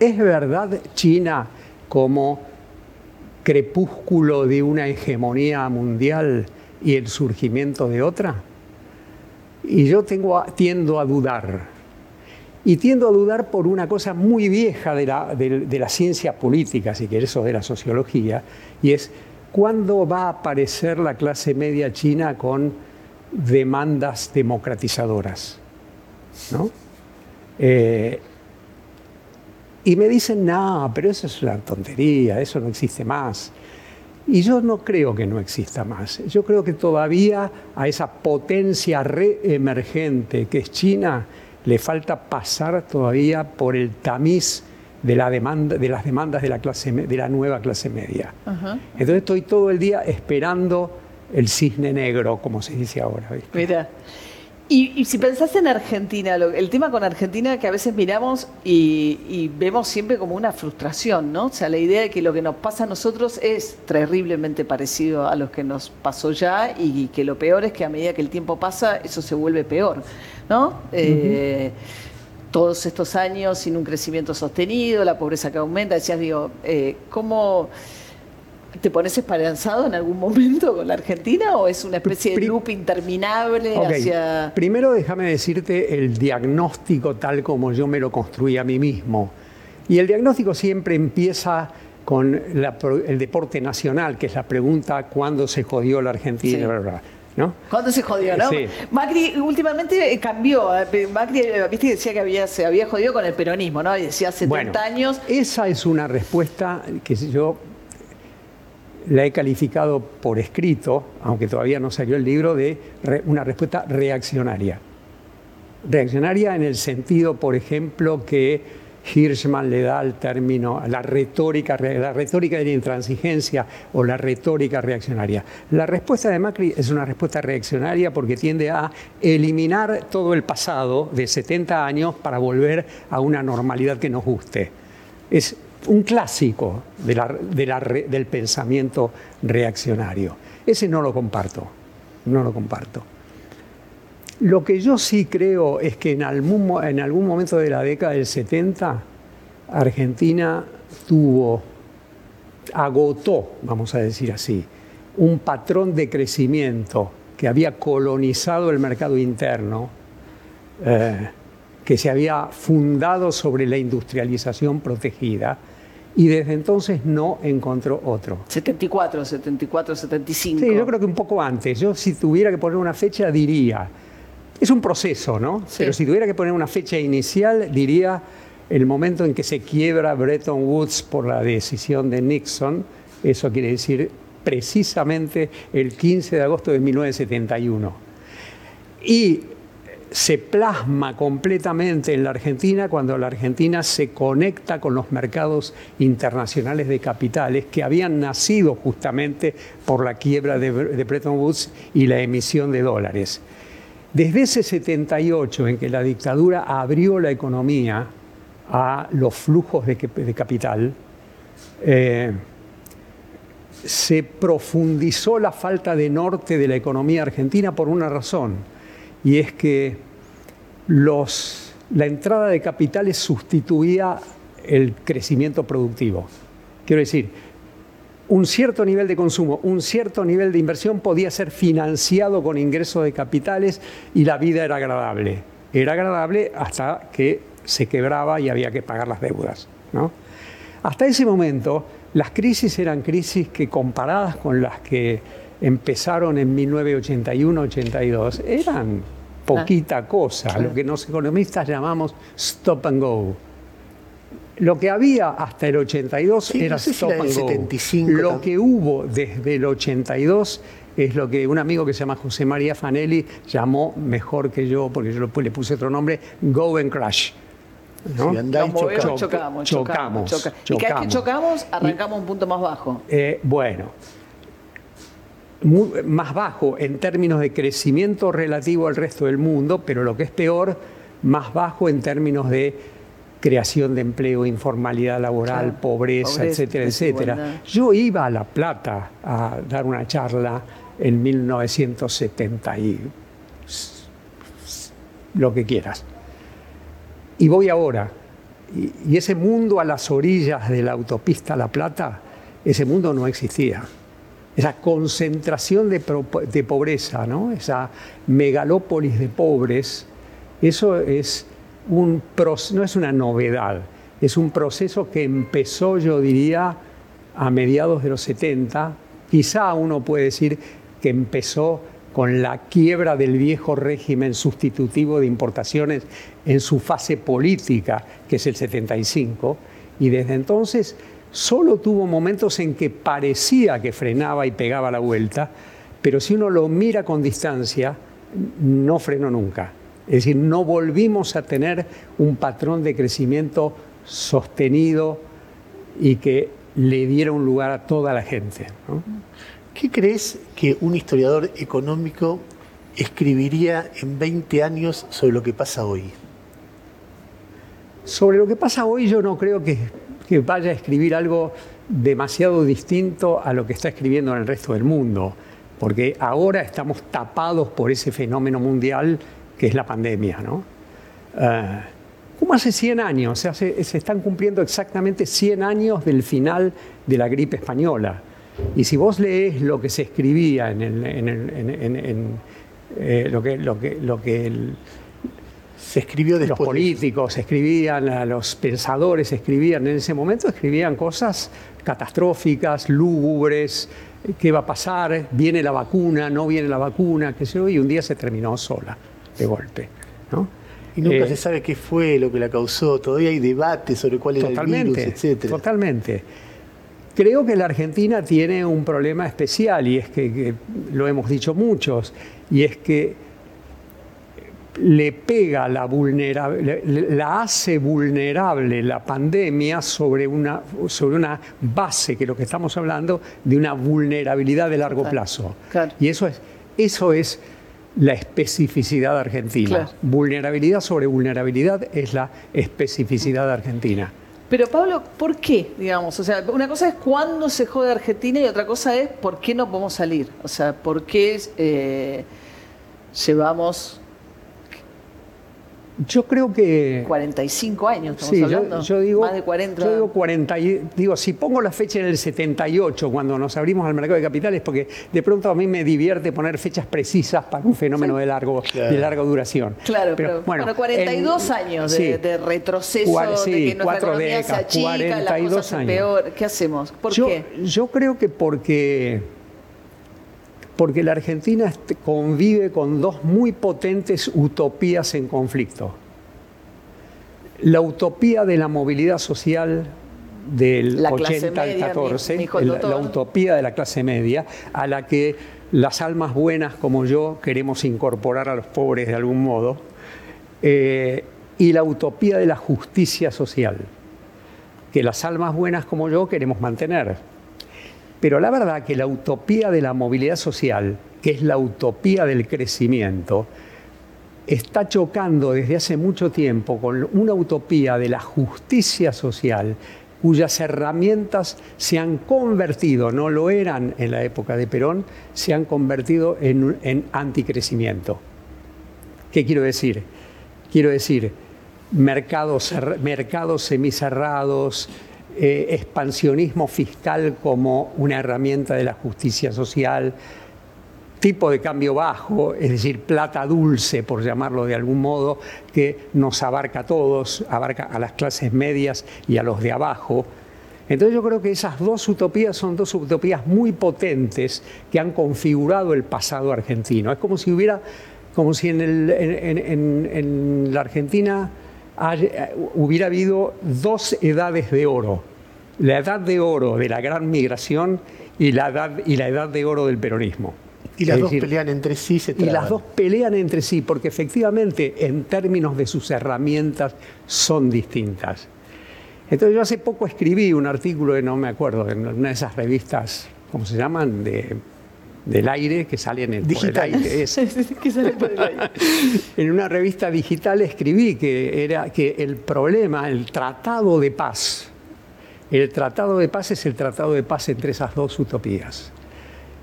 ¿Es verdad China como crepúsculo de una hegemonía mundial y el surgimiento de otra? Y yo tengo, tiendo a dudar. Y tiendo a dudar por una cosa muy vieja de la, ciencia política, si querés, o de la sociología, y es cuándo va a aparecer la clase media china con demandas democratizadoras. ¿no? Eh, y me dicen, no, pero eso es una tontería, eso no existe más. Y yo no creo que no exista más. Yo creo que todavía a esa potencia reemergente que es China le falta pasar todavía por el tamiz de, la demanda, de las demandas de la, clase, de la nueva clase media. Entonces estoy todo el día esperando el cisne negro, como se dice ahora. Mira. Y, si pensás en Argentina, el tema con Argentina que a veces miramos y, vemos siempre como una frustración, ¿no? O sea, la idea de que lo que nos pasa a nosotros es terriblemente parecido a lo que nos pasó ya y que lo peor es que a medida que el tiempo pasa eso se vuelve peor, ¿no? Eh, todos estos años sin un crecimiento sostenido, la pobreza que aumenta, decías, digo, eh, ¿cómo...? ¿Te pones esperanzado en algún momento con la Argentina o es una especie de loop interminable hacia... Primero déjame decirte el diagnóstico tal como yo me lo construí a mí mismo. Y el diagnóstico siempre empieza con el deporte nacional, que es la pregunta ¿cuándo se jodió la Argentina? ¿no? ¿Cuándo se jodió, no? Sí. Macri últimamente eh, cambió. eh, Macri, eh, viste, decía que había, se había jodido con el peronismo, ¿no? Y decía 70 Bueno, años. Esa es una respuesta que yo la he calificado por escrito, aunque todavía no salió el libro, de una respuesta reaccionaria. Reaccionaria en el sentido, por ejemplo, que Hirschman le da al término la retórica, re- la retórica de la intransigencia o la retórica reaccionaria. La respuesta de Macri es una respuesta reaccionaria porque tiende a eliminar todo el pasado de 70 años para volver a una normalidad que nos guste. Es un clásico del pensamiento reaccionario. Ese no lo comparto, no lo comparto. Lo que yo sí creo es que en algún, en algún momento de la década del 70, Argentina tuvo, agotó, vamos a decir así, un patrón de crecimiento que había colonizado el mercado interno, eh, que se había fundado sobre la industrialización protegida y desde entonces no encontró otro. 74, 74, 75. Sí, yo creo que un poco antes. Yo si tuviera que poner una fecha diría, es un proceso, ¿no? Sí. Pero si tuviera que poner una fecha inicial diría el momento en que se quiebra Bretton Woods por la decisión de Nixon, eso quiere decir precisamente el 15 de agosto de 1971. Y se plasma completamente en la Argentina cuando la Argentina se conecta con los mercados internacionales de capitales que habían nacido justamente por la quiebra de, de Bretton Woods y la emisión de dólares. Desde ese 78 en que la dictadura abrió la economía a los flujos de, capital, eh, se profundizó la falta de norte de la economía argentina por una razón, y es que los, la entrada de capitales sustituía el crecimiento productivo. Quiero decir, un cierto nivel de consumo, un cierto nivel de inversión podía ser financiado con ingresos de capitales y la vida era agradable. Era agradable hasta que se quebraba y había que pagar las deudas. ¿no? Hasta ese momento, las crisis eran crisis que comparadas con las que empezaron en 1981-82, eran poquita cosa, lo que los economistas llamamos stop and go. Lo que había hasta el 82 Sí, era no sé si stop and go. 75 Lo que hubo desde el 82 es lo que un amigo que se llama José María Fanelli llamó mejor que yo, porque yo le puse otro nombre, go and crash. ¿no? Sí, andá y Nos movemos, chocá. chocamos, Chocamos, chocamos, choca- Y cada vez que chocamos. chocamos, arrancamos un punto más bajo. Eh, bueno, más bajo en términos de crecimiento relativo al resto del mundo, pero lo que es peor, más bajo en términos de creación de empleo, informalidad laboral, Claro. pobreza, Pobreza, etcétera, etcétera. Yo iba a La Plata a dar una charla en 1970 y lo que quieras. Y voy ahora. Y, y ese mundo a las orillas de la autopista La Plata, ese mundo no existía. Esa concentración de, pobreza, esa megalópolis de pobres, eso es un no es una novedad, es un proceso que empezó, yo diría, a mediados de los 70. Quizá uno puede decir que empezó con la quiebra del viejo régimen sustitutivo de importaciones en su fase política, que es el 75, y desde entonces solo tuvo momentos en que parecía que frenaba y pegaba la vuelta, pero si uno lo mira con distancia, no frenó nunca. Es decir, no volvimos a tener un patrón de crecimiento sostenido y que le diera un lugar a toda la gente. ¿no? ¿Qué crees que un historiador económico escribiría en 20 años sobre lo que pasa hoy? Sobre lo que pasa hoy yo no creo que, que vaya a escribir algo demasiado distinto a lo que está escribiendo en el resto del mundo, porque ahora estamos tapados por ese fenómeno mundial que es la pandemia. ¿no? Eh, como hace 100 años, se, están cumpliendo exactamente 100 años del final de la gripe española. Y si vos lees lo que se escribía en, eh, lo que, lo que, lo que el- Se escribió los después. de- políticos escribían, a los pensadores escribían en ese momento, escribían cosas catastróficas, lúgubres, qué va a pasar, viene la vacuna, no viene la vacuna, qué sé yo, y un día se terminó sola, de golpe. ¿no? Y nunca Eh, se sabe qué fue lo que la causó. Todavía hay debate sobre cuál era el virus, etc. totalmente. Creo que la Argentina tiene un problema especial y es que, que lo hemos dicho muchos, y es que le pega la vulnerable, la hace vulnerable la pandemia sobre una, sobre una base, que lo que estamos hablando, de una vulnerabilidad de largo Claro, plazo. claro. Y eso es, eso es la especificidad argentina. Claro. Vulnerabilidad sobre vulnerabilidad es la especificidad argentina. Pero Pablo, ¿por qué? Digamos, o sea, una cosa es cuándo se jode Argentina y otra cosa es por qué no podemos salir. O sea, por qué eh, llevamos Yo creo que... 45 años, estamos Sí, yo, hablando. yo digo, más de 40. yo digo 40, y- digo, si pongo la fecha en el 78, cuando nos abrimos al mercado de capitales, porque de pronto a mí me divierte poner fechas precisas para un fenómeno de, largo, Claro. de larga duración. Claro, pero, bueno, 42 en- años de, sí. de retroceso, de sí, que nuestra cuatro economía se décadas, achica, las 42 cosas se años. peor. ¿Qué hacemos? ¿Por yo, qué? Yo creo que porque, porque la Argentina convive con dos muy potentes utopías en conflicto. La utopía de la movilidad social del La clase 80 al media, me- 14, me dijo el la, utopía de la clase media, a la que las almas buenas como yo queremos incorporar a los pobres de algún modo, eh, y la utopía de la justicia social, que las almas buenas como yo queremos mantener. Pero la verdad que la utopía de la movilidad social, que es la utopía del crecimiento, está chocando desde hace mucho tiempo con una utopía de la justicia social cuyas herramientas se han convertido, no lo eran en la época de Perón, se han convertido en, anticrecimiento. ¿Qué quiero decir? Quiero decir, mercados, mercados semicerrados, eh, expansionismo fiscal como una herramienta de la justicia social, tipo de cambio bajo, es decir, plata dulce, por llamarlo de algún modo, que nos abarca a todos, abarca a las clases medias y a los de abajo. Entonces yo creo que esas dos utopías son dos utopías muy potentes que han configurado el pasado argentino. Es como si hubiera, como si en, el- en- en- en la Argentina haya- hubiera habido dos edades de oro. La edad de oro de la gran migración y la edad, y la edad de oro del peronismo. Y las Es dos decir, pelean entre sí, se y traban. las dos pelean entre sí, porque efectivamente en términos de sus herramientas son distintas. Entonces yo hace poco escribí un artículo, de, no me acuerdo, en una de esas revistas, ¿cómo se llaman? De, del aire, que salen en, el aire. es- *laughs* Que sale por el aire. *laughs* en una revista digital escribí que, era, que el problema, el tratado de paz, el tratado de paz es el tratado de paz entre esas dos utopías.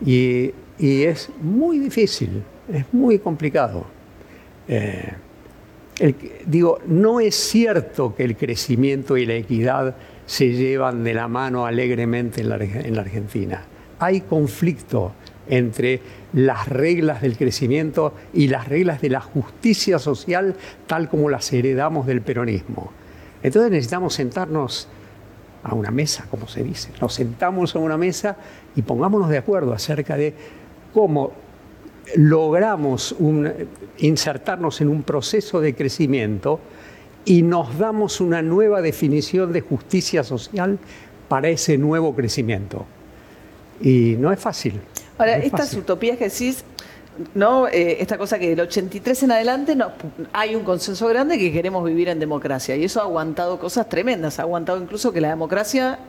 Y, y es muy difícil, es muy complicado. Eh, el- digo, no es cierto que el crecimiento y la equidad se llevan de la mano alegremente en la, en la Argentina. Hay conflicto entre las reglas del crecimiento y las reglas de la justicia social tal como las heredamos del peronismo. Entonces necesitamos sentarnos a una mesa, como se dice. Nos sentamos a una mesa y pongámonos de acuerdo acerca de cómo logramos insertarnos en un proceso de crecimiento y nos damos una nueva definición de justicia social para ese nuevo crecimiento. Y no es fácil. Ahora, es estas fácil. utopías que decís, ¿no? Eh, esta cosa que del 83 en adelante no, hay un consenso grande que queremos vivir en democracia. Y eso ha aguantado cosas tremendas. Ha aguantado incluso que la democracia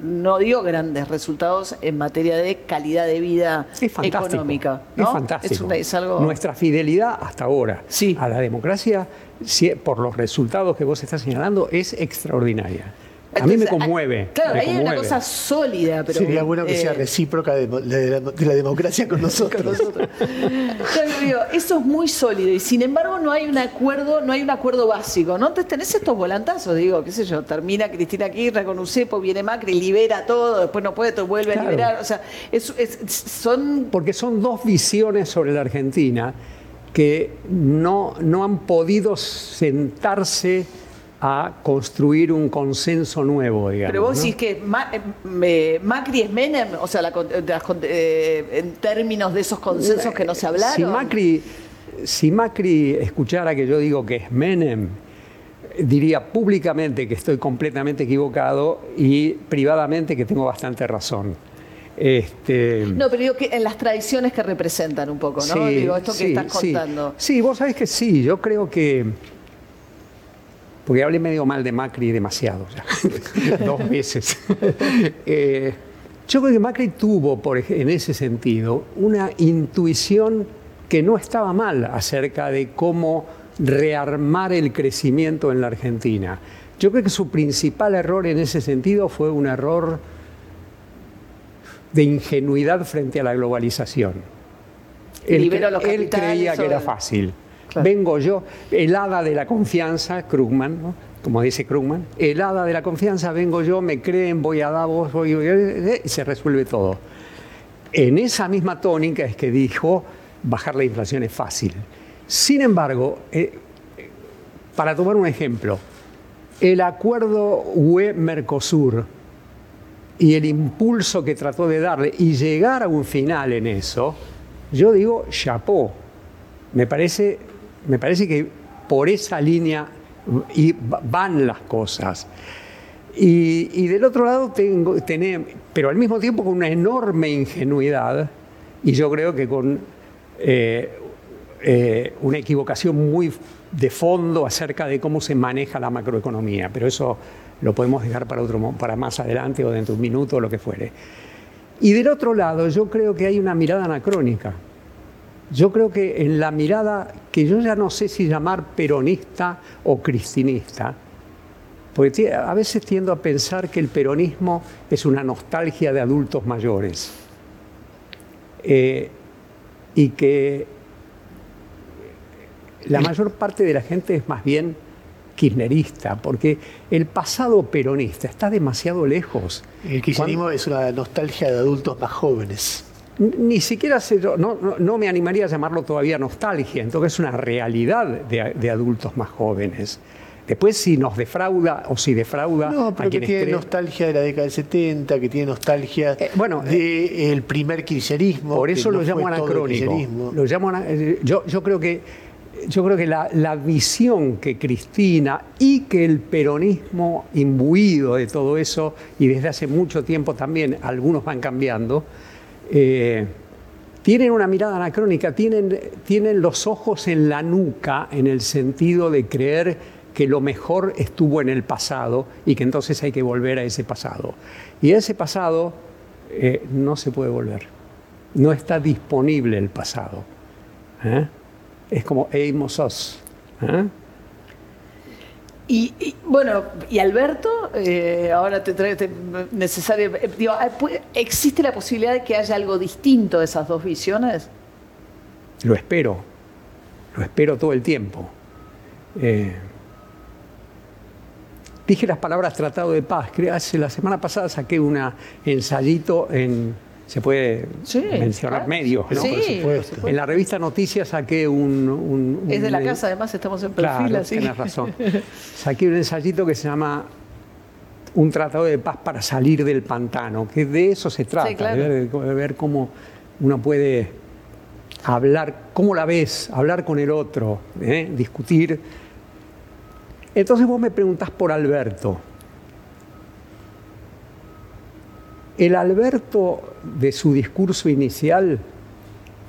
no dio grandes resultados en materia de calidad de vida económica. ¿no? Es fantástico. Es, una- es algo. Nuestra fidelidad hasta ahora Sí. a la democracia, si- por los resultados que vos estás señalando, es extraordinaria. A mí me conmueve. Claro, me ahí hay una conmueve. cosa sólida, pero. Sería bueno que eh, sea recíproca de, de la, de la democracia con *laughs* nosotros. Claro, digo, eso es muy sólido y sin embargo no hay un acuerdo, no hay un acuerdo básico, ¿no? Entonces tenés estos volantazos, digo, qué sé yo, termina Cristina Kirchner con Ucepo, viene Macri, libera todo, después no puede, todo vuelve Claro. a liberar, o sea, es- es- son Porque son dos visiones sobre la Argentina que no, no han podido sentarse a construir un consenso nuevo, digamos. Pero vos ¿no? decís que Ma- eh, Macri es Menem, o sea, la con- eh, en términos de esos consensos que no se hablaron. Si Macri, si Macri escuchara que yo digo que es Menem, diría públicamente que estoy completamente equivocado y privadamente que tengo bastante razón. Este, No, pero digo que en las tradiciones que representan un poco, ¿no? Sí, digo, esto que sí, estás sí. contando. Sí, vos sabés que sí, yo creo que. Porque hablé medio mal de Macri demasiado ya, *laughs* dos veces. *laughs* Eh, yo creo que Macri tuvo, por, en ese sentido, una intuición que no estaba mal acerca de cómo rearmar el crecimiento en la Argentina. Yo creo que su principal error en ese sentido fue un error de ingenuidad frente a la globalización. Él, él creía que era fácil. Vengo yo, el hada de la confianza, Krugman, como dice Krugman, el hada de la confianza, vengo yo, me creen, voy a Davos, voy, y se resuelve todo. En esa misma tónica es que dijo, bajar la inflación es fácil. Sin embargo, eh, para tomar un ejemplo, el acuerdo UE-Mercosur y el impulso que trató de darle y llegar a un final en eso, yo digo, chapó. Me parece, me parece que por esa línea van las cosas. Y, del otro lado tengo, pero al mismo tiempo con una enorme ingenuidad, y yo creo que con eh, eh, una equivocación muy de fondo acerca de cómo se maneja la macroeconomía, pero eso lo podemos dejar para, otro, para más adelante o dentro de un minuto o lo que fuere. Y del otro lado, yo creo que hay una mirada anacrónica. Yo creo que en la mirada que yo ya no sé si llamar peronista o cristinista, porque a veces tiendo a pensar que el peronismo es una nostalgia de adultos mayores eh, y que la mayor parte de la gente es más bien kirchnerista, porque el pasado peronista está demasiado lejos. El kirchnerismo es una nostalgia de adultos más jóvenes. Ni siquiera se, no, no- no me animaría a llamarlo todavía nostalgia, entonces es una realidad de, de adultos más jóvenes. Después si nos defrauda o si defrauda No, a pero que quienes tiene creen- nostalgia de la década del 70, que tiene nostalgia Eh, bueno, del primer kirchnerismo. Por que eso lo llamo anacrónico. Lo llamo eh, yo, yo creo que, yo creo que la, la visión que Cristina y que el peronismo imbuido de todo eso, y desde hace mucho tiempo también algunos van cambiando, eh, tienen una mirada anacrónica, tienen, tienen los ojos en la nuca en el sentido de creer que lo mejor estuvo en el pasado y que entonces hay que volver a ese pasado. Y ese pasado eh, no se puede volver. No está disponible el pasado. ¿eh? Es como Amos Oz. ¿eh? Y, bueno, y Alberto, eh, ahora te trae necesario. eh, ah, ¿Existe la posibilidad de que haya algo distinto de esas dos visiones? Lo espero. Lo espero todo el tiempo. Eh, dije las palabras tratado de paz. La semana pasada saqué un ensayito en. Se puede Sí, mencionar claro. medios, ¿no? Sí, Por supuesto. por supuesto. En la revista Noticias saqué un. un- Es de la casa, además estamos en perfil, Claro, así. tienes razón. *laughs* Saqué un ensayito que se llama Un tratado de paz para salir del pantano, que de eso se trata, claro. de, ver, de ver cómo uno puede hablar, cómo la ves, hablar con el otro, ¿eh? discutir. Entonces vos me preguntás por Alberto. El Alberto de su discurso inicial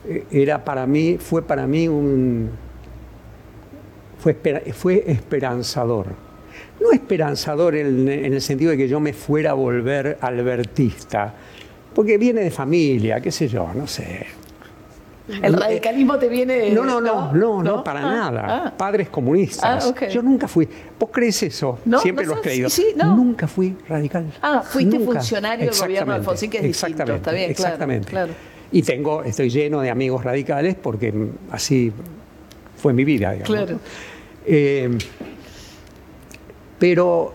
eh, era para mí, fue para mí un, fue, esper- fue esperanzador. No esperanzador en, en el sentido de que yo me fuera a volver albertista, porque viene de familia, qué sé yo, no sé. El radicalismo te viene. No, no, no, no, no, para Ah, nada. ah. Padres comunistas. Ah. Yo nunca fui. ¿Vos crees eso? No, Siempre lo has creído. sí, sí, no. Nunca fui radical. Ah, fuiste funcionario del gobierno de Alfonsín, que es exactamente, está bien, claro, Exactamente. Y tengo, estoy lleno de amigos radicales porque así fue mi vida, digamos. Claro. Eh, pero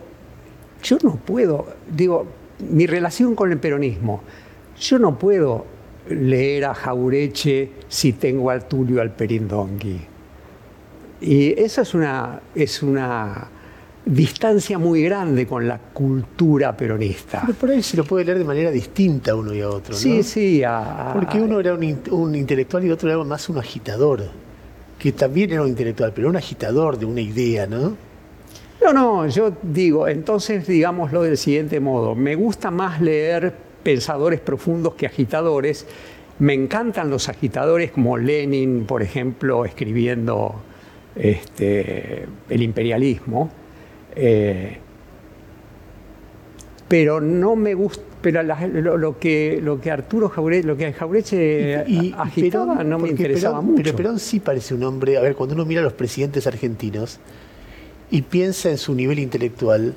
yo no puedo, digo, mi relación con el peronismo, yo no puedo leer a Jaureche si tengo al Tulio Alperindongui. Y esa es una, es una, distancia muy grande con la cultura peronista. Pero por ahí se lo puede leer de manera distinta uno y a otro. ¿no? Sí, sí. a- a- Porque uno era un, un intelectual y otro era más un agitador. Que también era un intelectual, pero un agitador de una idea, ¿no? No, no, yo digo, entonces digámoslo del siguiente modo. Me gusta más leer pensadores profundos que agitadores. Me encantan los agitadores como Lenin, por ejemplo, escribiendo este, el imperialismo. Eh, pero no me gusta, pero la- lo, lo que, lo que Arturo Jauretche, lo que Jauretche Y- y agitaba Perón, no me interesaba Perón- mucho. Pero Perón sí parece un hombre, a ver, cuando uno mira a los presidentes argentinos y piensa en su nivel intelectual,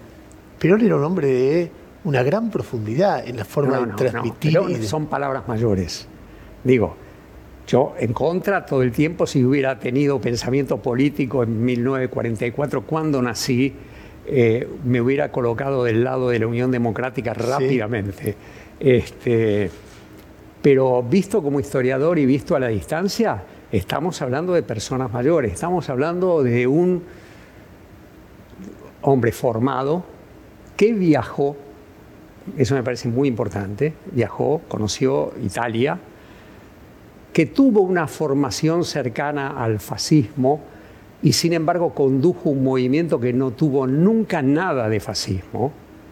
Perón era un hombre de una gran profundidad en la forma No, de no, transmitir. pero son palabras mayores. Digo, yo en contra todo el tiempo, si hubiera tenido pensamiento político en 1944, cuando nací, eh, me hubiera colocado del lado de la Unión Democrática rápidamente. Este, pero visto como historiador y visto a la distancia, estamos hablando de personas mayores, estamos hablando de un hombre formado que viajó eso me parece muy importante, viajó, conoció Italia, que tuvo una formación cercana al fascismo y sin embargo condujo un movimiento que no tuvo nunca nada de fascismo,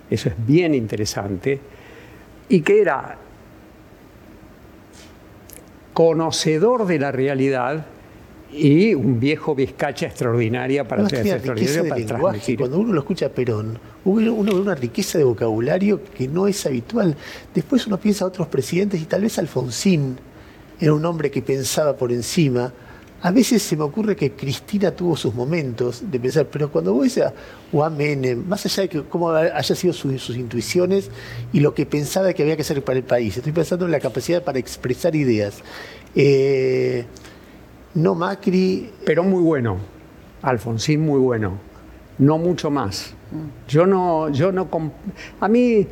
eso es bien interesante, y que era conocedor de la realidad y un viejo vizcacha extraordinaria para, riqueza de para lenguaje. transmitir. Cuando uno lo escucha a Perón, uno uno ve una riqueza de vocabulario que no es habitual. Después uno piensa a otros presidentes y tal vez Alfonsín era un hombre que pensaba por encima. A veces se me ocurre que Cristina tuvo sus momentos de pensar, pero cuando vos a Juan Menem, más allá de que cómo haya sido su- sus intuiciones y lo que pensaba que había que hacer para el país, estoy pensando en la capacidad para expresar ideas. Eh, no Macri, pero muy bueno. Alfonsín muy bueno. No mucho más. Yo no, yo no. A mí,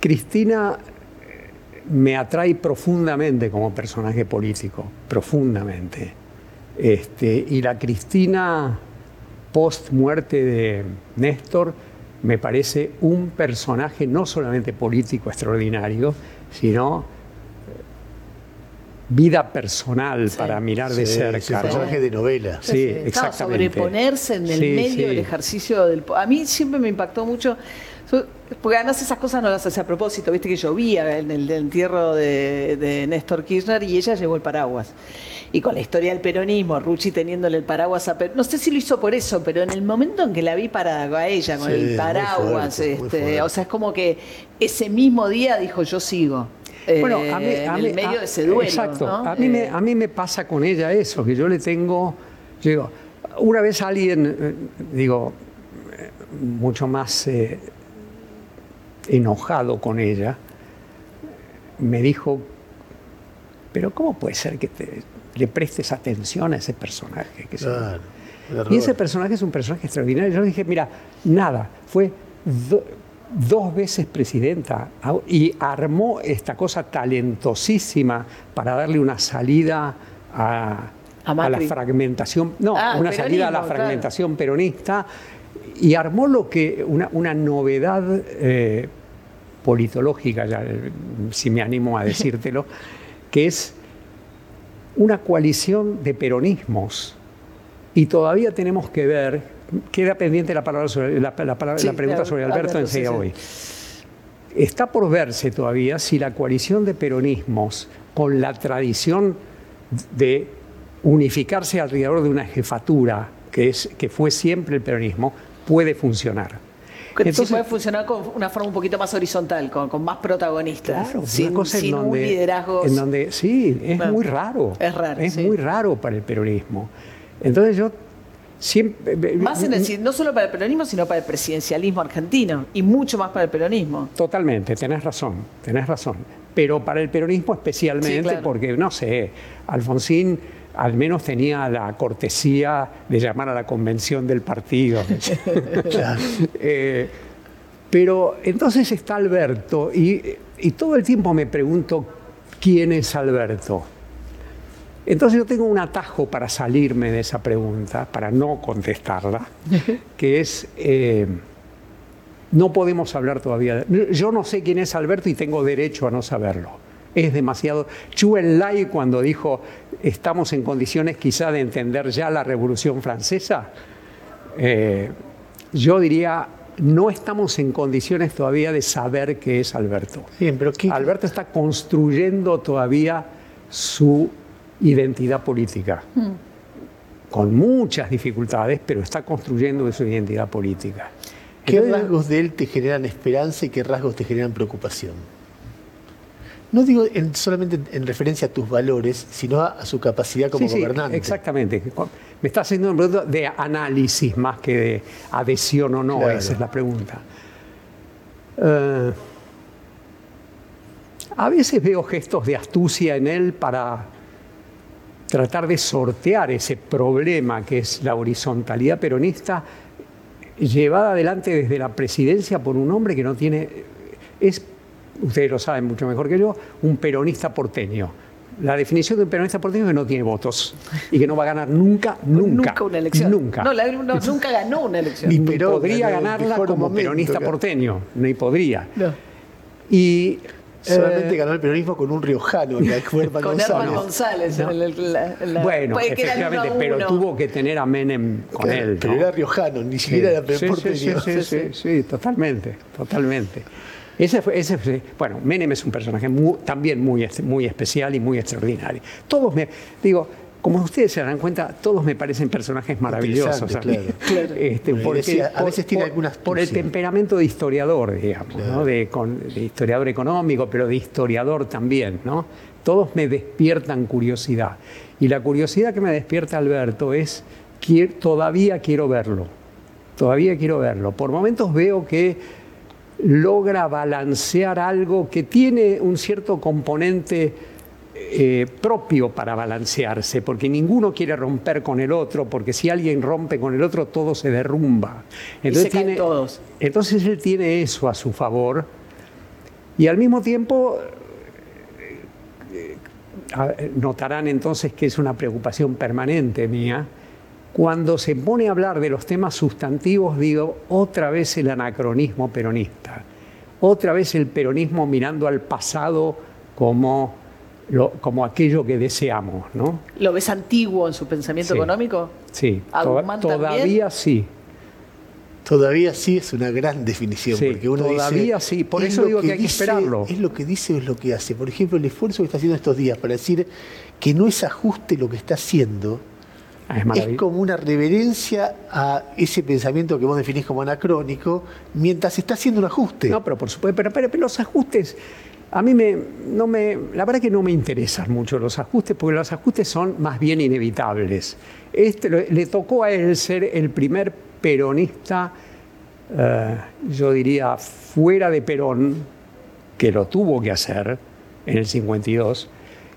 Cristina eh, me atrae profundamente como personaje político, profundamente. Este, y la Cristina post muerte de Néstor me parece un personaje no solamente político extraordinario, sino vida personal para mirar de Sí, cerca. es un ¿no? personaje de novela. Sí, exactamente. sobreponerse en el Sí, medio sí. del ejercicio del... A mí siempre me impactó mucho, porque además esas cosas no las hace a propósito, viste que llovía en el entierro de, de Néstor Kirchner y ella llevó el paraguas. Y con la historia del peronismo, Rucci teniéndole el paraguas a Perón, no sé si lo hizo por eso, pero en el momento en que la vi parada a ella con Sí, el paraguas, fuerte, este, o sea, es como que ese mismo día dijo yo sigo. Bueno, eh, a mí, a en mí- el medio a- de ese duelo. Exacto. ¿no? A, mí me, Eh, a mí me pasa con ella eso, que yo le tengo. yo digo, una vez alguien, eh, digo, eh, mucho más eh, enojado con ella, me dijo: Pero, ¿cómo puede ser que te- le prestes atención a ese personaje? Que Claro, y ese personaje es un personaje extraordinario. Yo le dije, mira, nada, fue do- dos veces presidenta au- y armó esta cosa talentosísima para darle una salida a, A a la fragmentación, no, Ah, una salida a la claro. fragmentación peronista y armó lo que una, una novedad eh, politológica, ya, eh, si me animo a *laughs* decírtelo, que es una coalición de peronismos. Y todavía tenemos que ver, queda pendiente la, palabra sobre, la, la palabra- Sí, la pregunta sobre Alberto Alberto, enseguida sí, sí. hoy. Está por verse todavía si la coalición de peronismos, con la tradición de unificarse alrededor de una jefatura, que, es, que fue siempre el peronismo, puede funcionar. Que sí Entonces- puede funcionar con una forma un poquito más horizontal, con, con más protagonistas, Claro, sin, una cosa en sin un donde, liderazgo. en donde sí, es Claro. muy raro. Es raro, Es sí. muy raro para el peronismo. Entonces yo siempre... Más en el- no solo para el peronismo, sino para el presidencialismo argentino y mucho más para el peronismo. Totalmente, tenés razón, tenés razón. Pero para el peronismo especialmente, Sí, claro. porque, no sé, Alfonsín al menos tenía la cortesía de llamar a la convención del partido. *laughs* Eh, pero entonces está Alberto y, y todo el tiempo me pregunto quién es Alberto. Entonces yo tengo un atajo para salirme de esa pregunta, para no contestarla, *laughs* que es, eh, no podemos hablar todavía. Yo no sé quién es Alberto y tengo derecho a no saberlo. Es demasiado. Chu Enlai cuando dijo, estamos en condiciones quizá de entender ya la Revolución Francesa, eh, yo diría, no estamos en condiciones todavía de saber qué es Alberto. pero Alberto está construyendo todavía su identidad política, hmm. con muchas dificultades, pero está construyendo su identidad política. ¿Qué rasgos de él te generan esperanza y qué rasgos te generan preocupación? No digo solamente en referencia a tus valores, sino a, su capacidad como gobernante. exactamente. Me está haciendo un pregunta de análisis más que de adhesión o no, esa es la pregunta. Eh, a veces veo gestos de astucia en él para tratar de sortear ese problema que es la horizontalidad peronista llevada adelante desde la presidencia por un hombre que no tiene, es, ustedes lo saben mucho mejor que yo, un peronista porteño. La definición de un peronista porteño es que no tiene votos y que no va a ganar nunca, nunca. Nunca una elección. Nunca. No, *laughs* nunca ganó una elección. Ni, podría ganarla como peronista porteño, ni podría. Y Solamente eh, ganó el peronismo con un riojano, *laughs* que fue con González. González. bueno, efectivamente, pero tuvo que tener a Menem con él. Pero era riojano, ni siquiera era porteño. Sí sí, sí, totalmente, totalmente. Ese fue, ese bueno, Menem es un personaje también muy, muy especial y muy extraordinario. Todos me, digo, como ustedes se darán cuenta, todos me parecen personajes maravillosos. Este, a veces tiene algunas por el temperamento de historiador, digamos, de, historiador económico, pero de historiador también. ¿no? Todos me despiertan curiosidad. Y la curiosidad que me despierta Alberto es, que todavía quiero verlo, todavía quiero verlo. Por momentos veo que logra balancear algo que tiene un cierto componente eh, propio para balancearse, porque ninguno quiere romper con el otro, porque si alguien rompe con el otro, todo se derrumba. Entonces, tiene, todos. entonces él tiene eso a su favor y al mismo tiempo eh, notarán entonces que es una preocupación permanente mía. Cuando se pone a hablar de los temas sustantivos, digo, otra vez el anacronismo peronista, otra vez el peronismo mirando al pasado como como aquello que deseamos. ¿no? ¿Lo ves antiguo en su pensamiento económico? Sí, todavía sí. Todavía sí es una gran definición, porque uno todavía sí, por eso digo que, hay que esperarlo. Es lo que dice o es lo que hace. Por ejemplo, el esfuerzo que está haciendo estos días para decir que no es ajuste lo que está haciendo, ah, es, como una reverencia a ese pensamiento que vos definís como anacrónico, mientras está haciendo un ajuste. No, pero por supuesto, pero, pero los ajustes a mí me, no me, la verdad que no me interesan mucho los ajustes, porque los ajustes son más bien inevitables. Este, le tocó a él ser el primer peronista, eh, yo diría, fuera de Perón, que lo tuvo que hacer en el 52.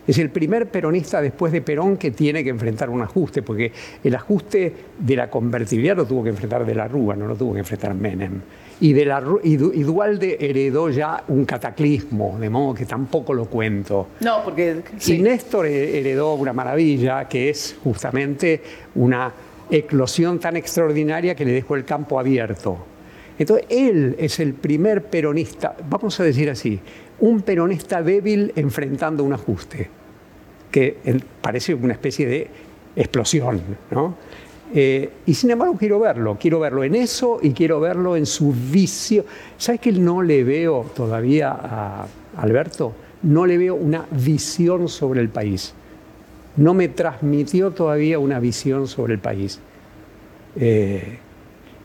Es el primer peronista después de Perón que tiene que enfrentar un ajuste, porque el ajuste de la convertibilidad lo tuvo que enfrentar de la Rúa, no lo tuvo que enfrentar Menem y, de la, y, Dualde heredó ya un cataclismo, de modo que tampoco lo cuento. No, porque... Y Néstor heredó una maravilla, que es justamente una eclosión tan extraordinaria que le dejó el campo abierto. Entonces, él es el primer peronista, vamos a decir así, un peronista débil enfrentando un ajuste, que parece una especie de explosión, ¿no? Eh, y sin embargo quiero verlo, quiero verlo en eso y quiero verlo en su vicio. ¿Sabes que no le veo todavía a Alberto? No le veo una visión sobre el país. No me transmitió todavía una visión sobre el país. Eh,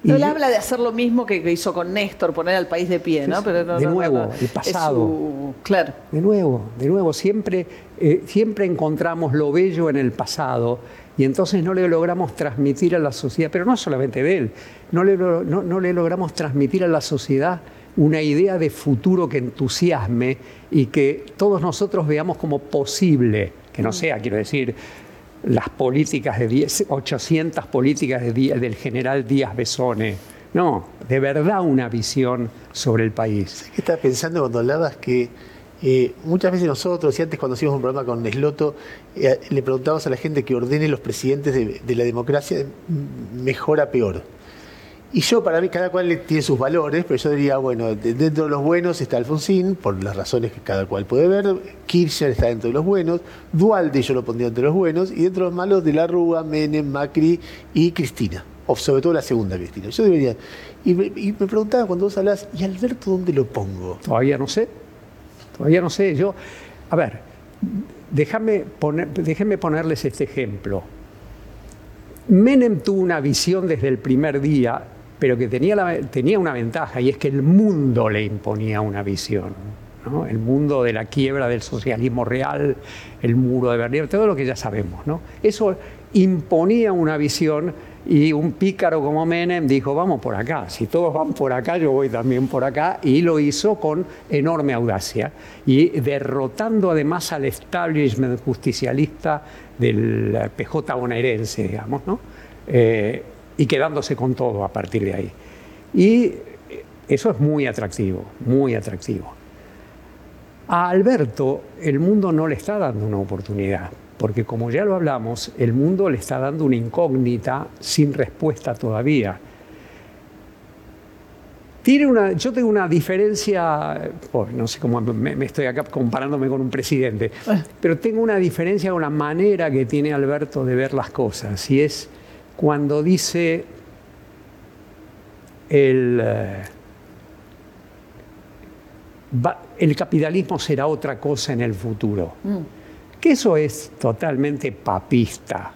no le habla de hacer lo mismo que, hizo con Néstor, poner al país de pie, ¿no? Pero de nuevo, el pasado. claro. De nuevo, de nuevo, siempre, eh, siempre encontramos lo bello en el pasado y entonces no le logramos transmitir a la sociedad, pero no solamente de él, no le, no, le logramos transmitir a la sociedad una idea de futuro que entusiasme y que todos nosotros veamos como posible, que no sea, quiero decir, las políticas de 10, 800 políticas de, del general Díaz Besone. No, de verdad una visión sobre el país. ¿Qué estás pensando cuando hablabas que Eh, muchas veces nosotros, y antes cuando hacíamos un programa con Nesloto, eh, le preguntábamos a la gente que ordene los presidentes de, la democracia mejor a peor. Y yo, para mí, cada cual tiene sus valores, pero yo diría, bueno, dentro de los buenos está Alfonsín, por las razones que cada cual puede ver, Kirchner está dentro de los buenos, Dualde yo lo pondría entre los buenos, y dentro de los malos, De la Rúa, Menem, Macri y Cristina, o sobre todo la segunda Cristina. Yo debería, y me, y me preguntaba cuando vos hablás, ¿y Alberto dónde lo pongo? Todavía no sé, todavía no sé. Yo, a ver, déjame poner, déjenme ponerles este ejemplo. Menem tuvo una visión desde el primer día pero que tenía, tenía una ventaja y es que el mundo le imponía una visión. El mundo de la quiebra del socialismo real, el muro de Berlín, todo lo que ya sabemos. ¿no? Eso imponía una visión y un pícaro como Menem dijo, vamos por acá, si todos van por acá, yo voy también por acá, y lo hizo con enorme audacia, y derrotando además al establishment justicialista del PJ bonaerense, digamos, ¿no? Eh, y quedándose con todo a partir de ahí. Y eso es muy atractivo, muy atractivo. A Alberto el mundo no le está dando una oportunidad, porque como ya lo hablamos, el mundo le está dando una incógnita sin respuesta todavía. Tiene una, yo tengo una diferencia, oh, no sé cómo me, me, estoy acá comparándome con un presidente, *laughs* pero tengo una diferencia con la manera que tiene Alberto de ver las cosas, y es cuando dice el, eh, el capitalismo será otra cosa en el futuro. Mm. Que eso es totalmente papista,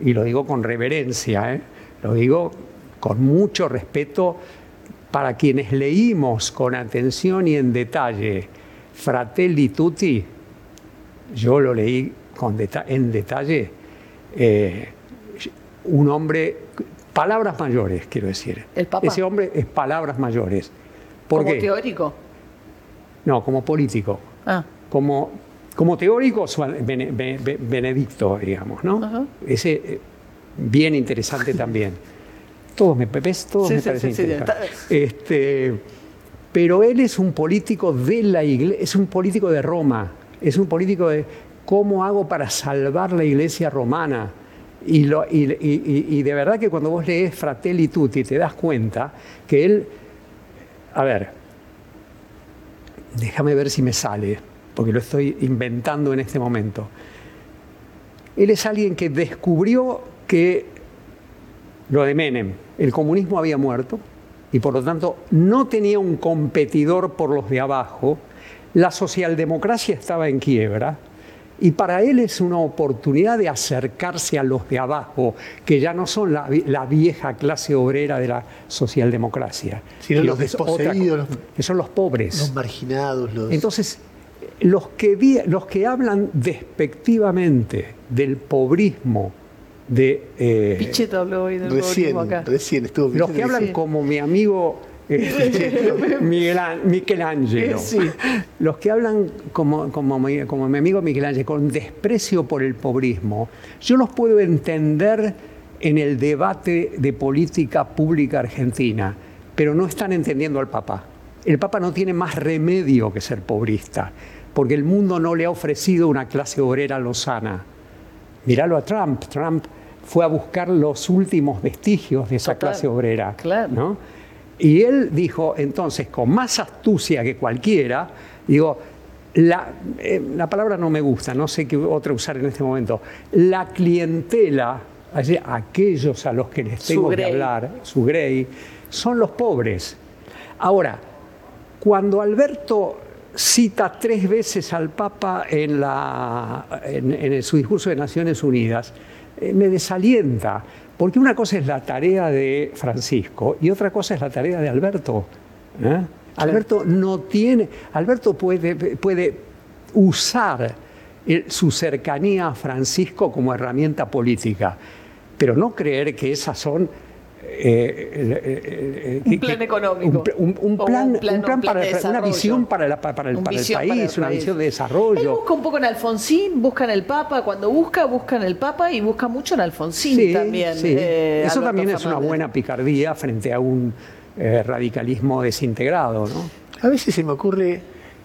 y lo digo con reverencia, ¿eh? lo digo con mucho respeto para quienes leímos con atención y en detalle Fratelli Tutti, yo lo leí con en detalle, eh, un hombre, palabras mayores, quiero decir. ¿El Papa? Ese hombre es palabras mayores. ¿Por ¿Como teórico? No, como político. Ah. Como, como teórico, Benedicto, digamos, ¿no? Ese, eh, bien interesante también. Todos me, ¿ves? Todos me parecen este, pero él es un político de la iglesia, es un político de Roma, es un político de cómo hago para salvar la iglesia romana y, de verdad que cuando vos lees Fratelli Tutti te das cuenta que él, a ver, déjame ver si me sale, porque lo estoy inventando en este momento. Él es alguien que descubrió que lo de Menem, el comunismo había muerto y por lo tanto no tenía un competidor por los de abajo, la socialdemocracia estaba en quiebra, y para él es una oportunidad de acercarse a los de abajo, que ya no son la, vieja clase obrera de la socialdemocracia. Sino los desposeídos. que son los pobres. Los marginados. Los... Entonces, los que, los que hablan despectivamente del pobrismo, de... Eh, Pichetto habló hoy del recién, acá. Recién estuvo Los que hablan como mi amigo *laughs* Miguel, Ángel. Los que hablan como, como, como mi amigo Miguel Ángel, con desprecio por el pobrismo, yo los puedo entender en el debate de política pública argentina, pero no están entendiendo al Papa. El Papa no tiene más remedio que ser pobrista, porque el mundo no le ha ofrecido una clase obrera lozana. Míralo a Trump. Trump fue a buscar los últimos vestigios de esa clase obrera. Claro. ¿no? Y él dijo, entonces, con más astucia que cualquiera, digo, la, eh, la, palabra no me gusta, no sé qué otra usar en este momento, la clientela, aquellos a los que les tengo que hablar, su grey, son los pobres. Ahora, cuando Alberto cita tres veces al Papa en, la, en, su discurso de Naciones Unidas, eh, me desalienta, porque una cosa es la tarea de Francisco y otra cosa es la tarea de Alberto. ¿eh? Alberto no tiene, Alberto puede, puede usar su cercanía a Francisco como herramienta política, pero no creer que esas son eh, un plan económico. Un, plan, para, una visión para, el, país, una visión de desarrollo. Él busca un poco en Alfonsín, busca en el Papa, cuando busca, busca en el Papa y busca mucho en Alfonsín también. Eh, Eso también es una buena picardía frente a un eh, radicalismo desintegrado. ¿no? A veces se me ocurre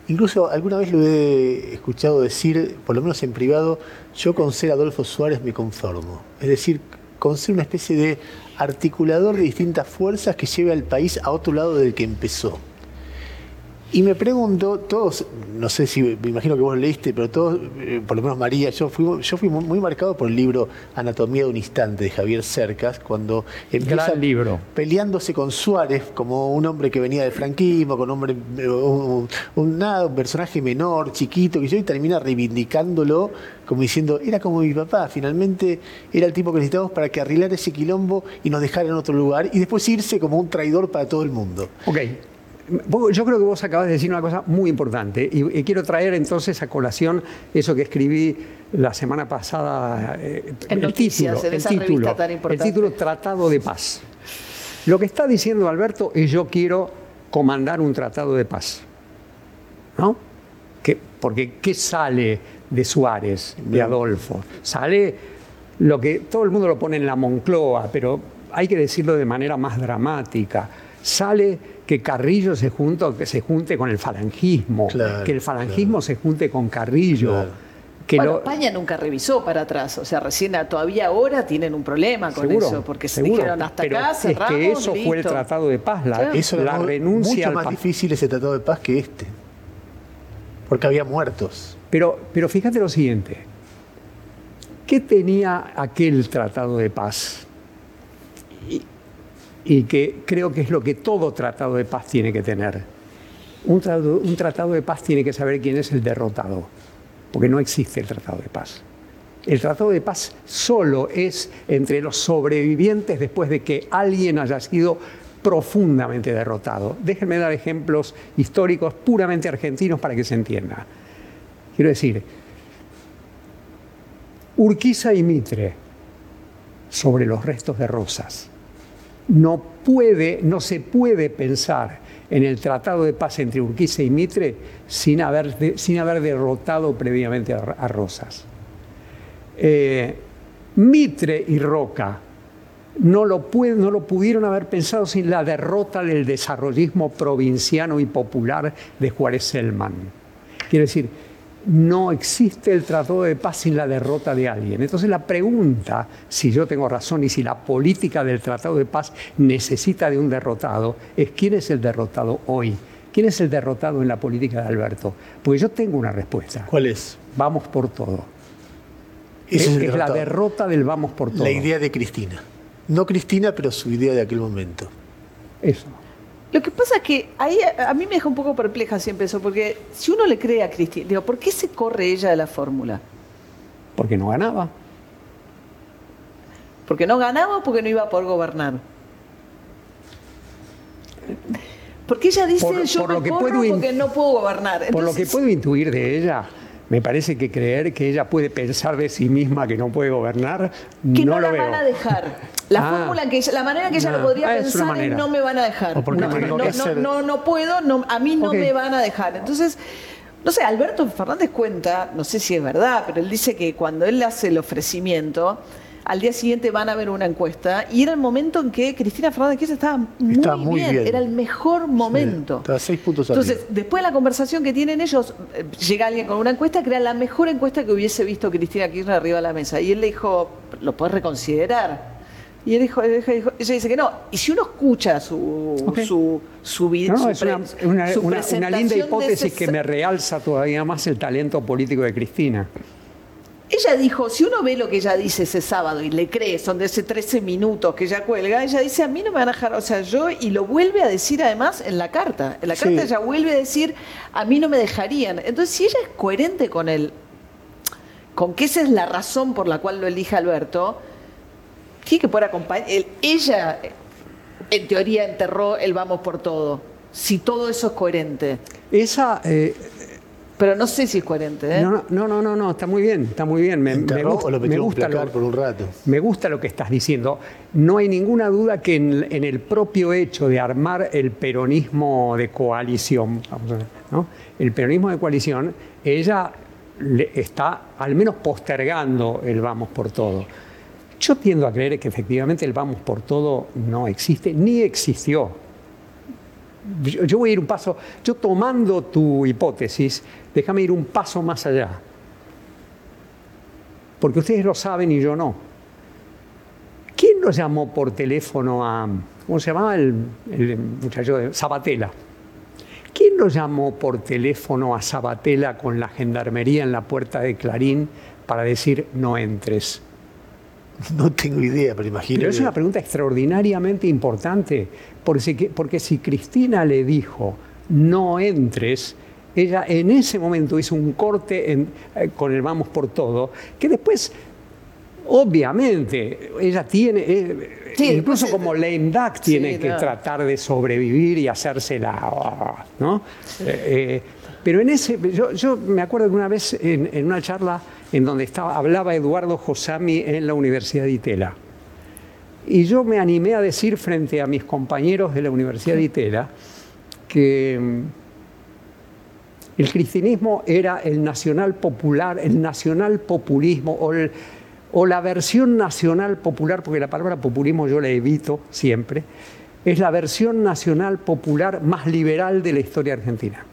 Incluso alguna vez lo he escuchado decir, por lo menos en privado, yo con ser Adolfo Suárez me conformo. Es decir, con ser una especie de articulador de distintas fuerzas que lleve al país a otro lado del que empezó. Y me pregunto, todos, no sé si, me imagino que vos lo leíste, pero todos, eh, por lo menos María, yo fui, yo fui muy, marcado por el libro Anatomía de un instante de Javier Cercas, cuando empieza libro. peleándose con Suárez como un hombre que venía del franquismo, con un hombre, un, un, personaje menor, chiquito, que yo, y termina reivindicándolo como diciendo, era como mi papá, finalmente era el tipo que necesitábamos para que arreglara ese quilombo y nos dejara en otro lugar, y después irse como un traidor para todo el mundo. Ok, yo creo que vos acabas de decir una cosa muy importante y, quiero traer entonces a colación eso que escribí la semana pasada, eh, el, título, el, título el título Tratado de Paz. Lo que está diciendo Alberto es yo quiero comandar un tratado de paz. ¿No? porque ¿qué sale de Suárez, de Adolfo? Sale lo que todo el mundo lo pone en la Moncloa, pero hay que decirlo de manera más dramática. Sale que Carrillo se, que se junte con el falangismo, que el falangismo se junte con Carrillo. Que bueno, España nunca revisó para atrás, o sea, recién todavía ahora tienen un problema con eso, porque se dijeron hasta acá, cerramos, Es que eso fue el tratado de paz, la, eso la renuncia. Mucho más difícil ese tratado de paz que este, porque había muertos. Pero, pero fíjate lo siguiente, ¿qué tenía aquel tratado de paz? Y que creo que es lo que todo tratado de paz tiene que tener. Un tratado, de paz tiene que saber quién es el derrotado, porque no existe el tratado de paz. El tratado de paz solo es entre los sobrevivientes después de que alguien haya sido profundamente derrotado. Déjenme dar ejemplos históricos puramente argentinos para que se entienda. Quiero decir, Urquiza y Mitre sobre los restos de Rosas no puede, no se puede pensar en el tratado de paz entre Urquiza y Mitre sin haber, sin haber derrotado previamente a, Rosas. Eh, Mitre y Roca no lo, no lo pudieron haber pensado sin la derrota del desarrollismo provinciano y popular de Juárez Selman. Quiere decir, no existe el tratado de paz sin la derrota de alguien. Entonces la pregunta, si yo tengo razón y si la política del tratado de paz necesita de un derrotado, es quién es el derrotado hoy. ¿Quién es el derrotado en la política de Alberto? Pues yo tengo una respuesta. ¿Cuál es? Vamos por todo. Es, es la derrota del vamos por todo. La idea de Cristina. No Cristina, pero su idea de aquel momento. Eso. Lo que pasa es que ahí a mí me deja un poco perpleja siempre eso, porque si uno le cree a Cristina, digo, ¿por qué se corre ella de la fórmula? Porque no ganaba. ¿Porque no ganaba o porque no iba a poder gobernar? Porque ella dice, yo me porque no puedo gobernar. por lo que puedo intuir de ella, me parece que creer que ella puede pensar de sí misma que no puede gobernar, que no, no la van a dejar. La ah. fórmula que la manera que ella lo podría ah, pensar es no me van a dejar. No, no, puedo, a mí no me van a dejar. Entonces, no sé, Alberto Fernández cuenta, no sé si es verdad, pero él dice que cuando él hace el ofrecimiento, al día siguiente van a ver una encuesta y era el momento en que Cristina Fernández estaba muy, bien, era el mejor momento. estaba seis puntos Entonces, después de la conversación que tienen ellos, eh, llega alguien con una encuesta que era la mejor encuesta que hubiese visto Cristina Kirchner arriba de la mesa. Y él le dijo, ¿lo puedes reconsiderar? Y él dijo, ella dice que no. Y si uno escucha su, su, su, video, no, es una, una linda hipótesis que me realza todavía más el talento político de Cristina. Ella dijo, si uno ve lo que ella dice ese sábado y le cree, son de ese 13 minutos que ella cuelga, ella dice, a mí no me van a dejar, o sea, yo, y lo vuelve a decir además en la carta. En la carta ella vuelve a decir, a mí no me dejarían. Entonces, si ella es coherente con él, con que esa es la razón por la cual lo elige Alberto, tiene que poder acompañar. Ella, en teoría, enterró el vamos por todo. Si todo eso es coherente. Esa. Eh, pero no sé si es coherente. ¿eh? No, no, no, no, está muy bien, está muy bien. Me, me gusta, lo me gusta lo, por un rato. Me gusta lo que estás diciendo. No hay ninguna duda que en, el propio hecho de armar el peronismo de coalición, vamos a ver, ¿no? el peronismo de coalición, ella le está al menos postergando el vamos por todo. Yo tiendo a creer que efectivamente el vamos por todo no existe, ni existió yo, voy a ir un paso, yo tomando tu hipótesis, déjame ir un paso más allá. Porque ustedes lo saben y yo no. ¿Quién lo llamó por teléfono a, ¿cómo se llamaba el, el muchacho de Sabatella? ¿Quién lo llamó por teléfono a Sabatella con la gendarmería en la puerta de Clarín para decir no entres? *laughs* No tengo idea, pero imagino. Pero es que- una pregunta extraordinariamente importante, porque si, porque si Cristina le dijo no entres, ella en ese momento hizo un corte en- eh, con el vamos por todo, que después, obviamente, ella tiene, eh, Sí, incluso después, como lame duck, sí, tiene que no. tratar de sobrevivir y hacérsela, ¿no? Eh, eh, pero en ese, yo, yo me acuerdo de una vez en, en una charla en donde estaba, hablaba Eduardo Josami en la Universidad de Itela. Y yo me animé a decir frente a mis compañeros de la Universidad de Itela que mm, el cristianismo era el nacional popular, el nacional populismo o, o la versión nacional popular, porque la palabra populismo yo la evito siempre, es la versión nacional popular más liberal de la historia argentina.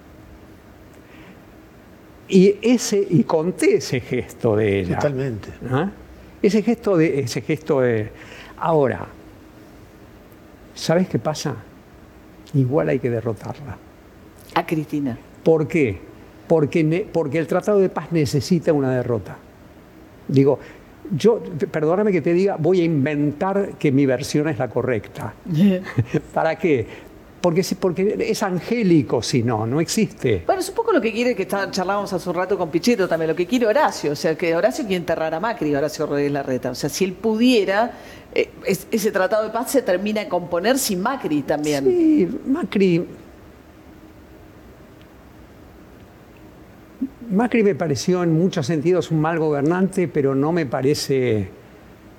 Y, ese, y conté ese gesto de ella. Totalmente. ¿Ah? Ese gesto de ese gesto de ahora, ¿sabes qué pasa? Igual hay que derrotarla. A Cristina. ¿Por qué? Porque, ne- porque el Tratado de Paz necesita una derrota. Digo, yo, perdóname que te diga, voy a inventar que mi versión es la correcta. *laughs* ¿Para qué? Porque, si- porque es angélico si no, no existe. Bueno, es un poco lo que quiere, que está- charlábamos hace un rato con Pichetto también, lo que quiere Horacio. O sea, que Horacio quiere enterrar a Macri, Horacio Rodríguez Larreta. O sea, si él pudiera, eh, es- ese tratado de paz se termina de componer sin Macri también. Sí, Macri. Macri me pareció en muchos sentidos un mal gobernante, pero no me parece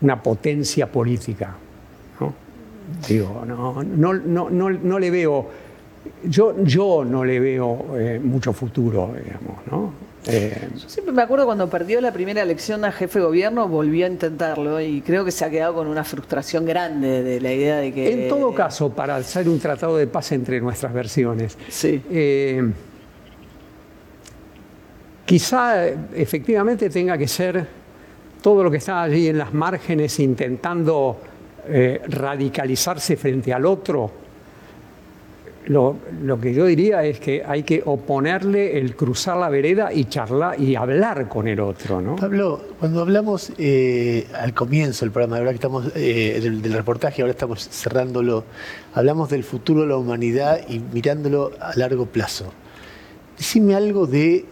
una potencia política. Digo, no, no, no, no, no le veo. Yo, yo no le veo eh, mucho futuro, digamos, ¿no? Eh, Yo siempre me acuerdo cuando perdió la primera elección a jefe de gobierno, volvió a intentarlo y creo que se ha quedado con una frustración grande de la idea de que... en todo caso, para hacer un tratado de paz entre nuestras versiones, Sí. Eh, quizá efectivamente tenga que ser todo lo que está allí en las márgenes intentando eh, radicalizarse frente al otro. Lo, lo que yo diría es que hay que oponerle el cruzar la vereda y charlar y hablar con el otro, ¿no? Pablo, cuando hablamos eh, al comienzo del programa, ahora que estamos eh, del, del reportaje, ahora estamos cerrándolo, hablamos del futuro de la humanidad y mirándolo a largo plazo. Decime algo de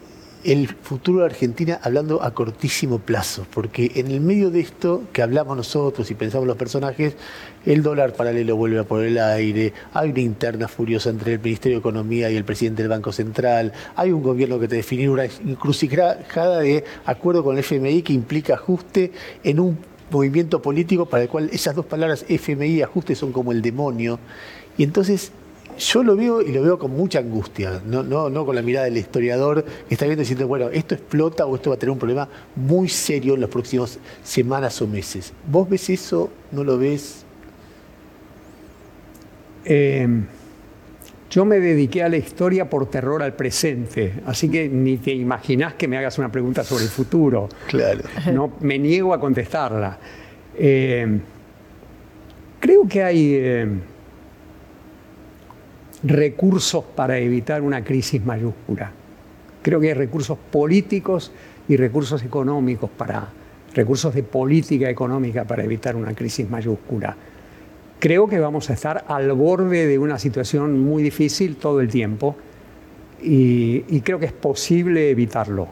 el futuro de Argentina hablando a cortísimo plazo, porque en el medio de esto que hablamos nosotros y pensamos los personajes, el dólar paralelo vuelve a por el aire, hay una interna furiosa entre el Ministerio de Economía y el presidente del Banco Central, hay un gobierno que te define una encrucijada de acuerdo con el FMI que implica ajuste en un movimiento político para el cual esas dos palabras FMI y ajuste son como el demonio. Y entonces yo lo veo y lo veo con mucha angustia, no, no, no con la mirada del historiador que está viendo diciendo, bueno, esto explota o esto va a tener un problema muy serio en las próximas semanas o meses. ¿Vos ves eso? ¿No lo ves? Eh, yo me dediqué a la historia por terror al presente, así que ni te imaginás que me hagas una pregunta sobre el futuro. Claro. No, me niego a contestarla. Eh, creo que hay eh, recursos para evitar una crisis mayúscula. Creo que hay recursos políticos y recursos económicos para recursos de política económica para evitar una crisis mayúscula. Creo que vamos a estar al borde de una situación muy difícil todo el tiempo y, y creo que es posible evitarlo.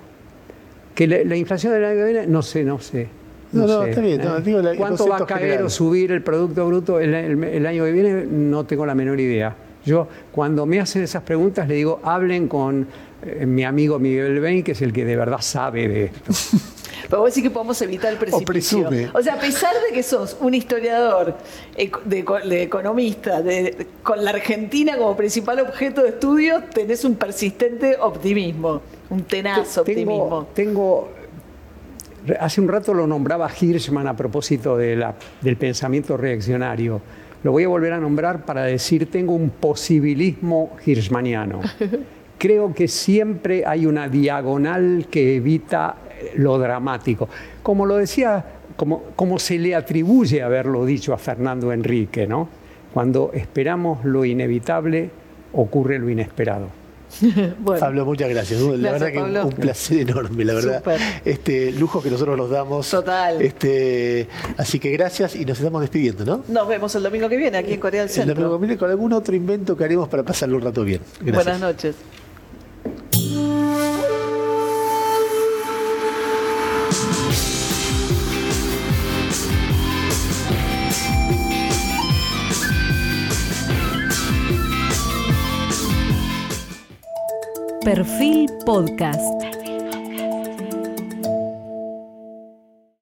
Que la, la inflación del año que viene, no sé, no sé. No, no, sé, está bien, no, ¿eh? digo la- ¿Cuánto va a caer general. o subir el Producto Bruto el, el- el año que viene? No tengo la menor idea. Yo, cuando me hacen esas preguntas, le digo, hablen con eh, mi amigo Miguel Bain, que es el que de verdad sabe de esto. Pero vos decís que podemos evitar el precipicio. presume. O sea, a pesar de que sos un historiador, de, eco- de economista, de- con la Argentina como principal objeto de estudio, tenés un persistente optimismo, un tenaz optimismo. Tengo, tengo- hace un rato lo nombraba Hirschman a propósito de la- del pensamiento reaccionario. Lo voy a volver a nombrar para decir, tengo un posibilismo hirschmaniano. *laughs* Creo que siempre hay una diagonal que evita lo dramático. Como lo decía, como, como se le atribuye haberlo dicho a Fernando Enrique, ¿no? Cuando esperamos lo inevitable, ocurre lo inesperado. *laughs* bueno. Pablo, muchas gracias. La verdad que un placer enorme, la verdad. Este lujo que nosotros nos damos. Total. Este, así que gracias y nos estamos despidiendo, ¿no? Nos vemos el domingo que viene aquí en Corea del Centro. El domingo que viene con algún otro invento que haremos para pasarlo un rato bien. Buenas noches. Perfil Podcast.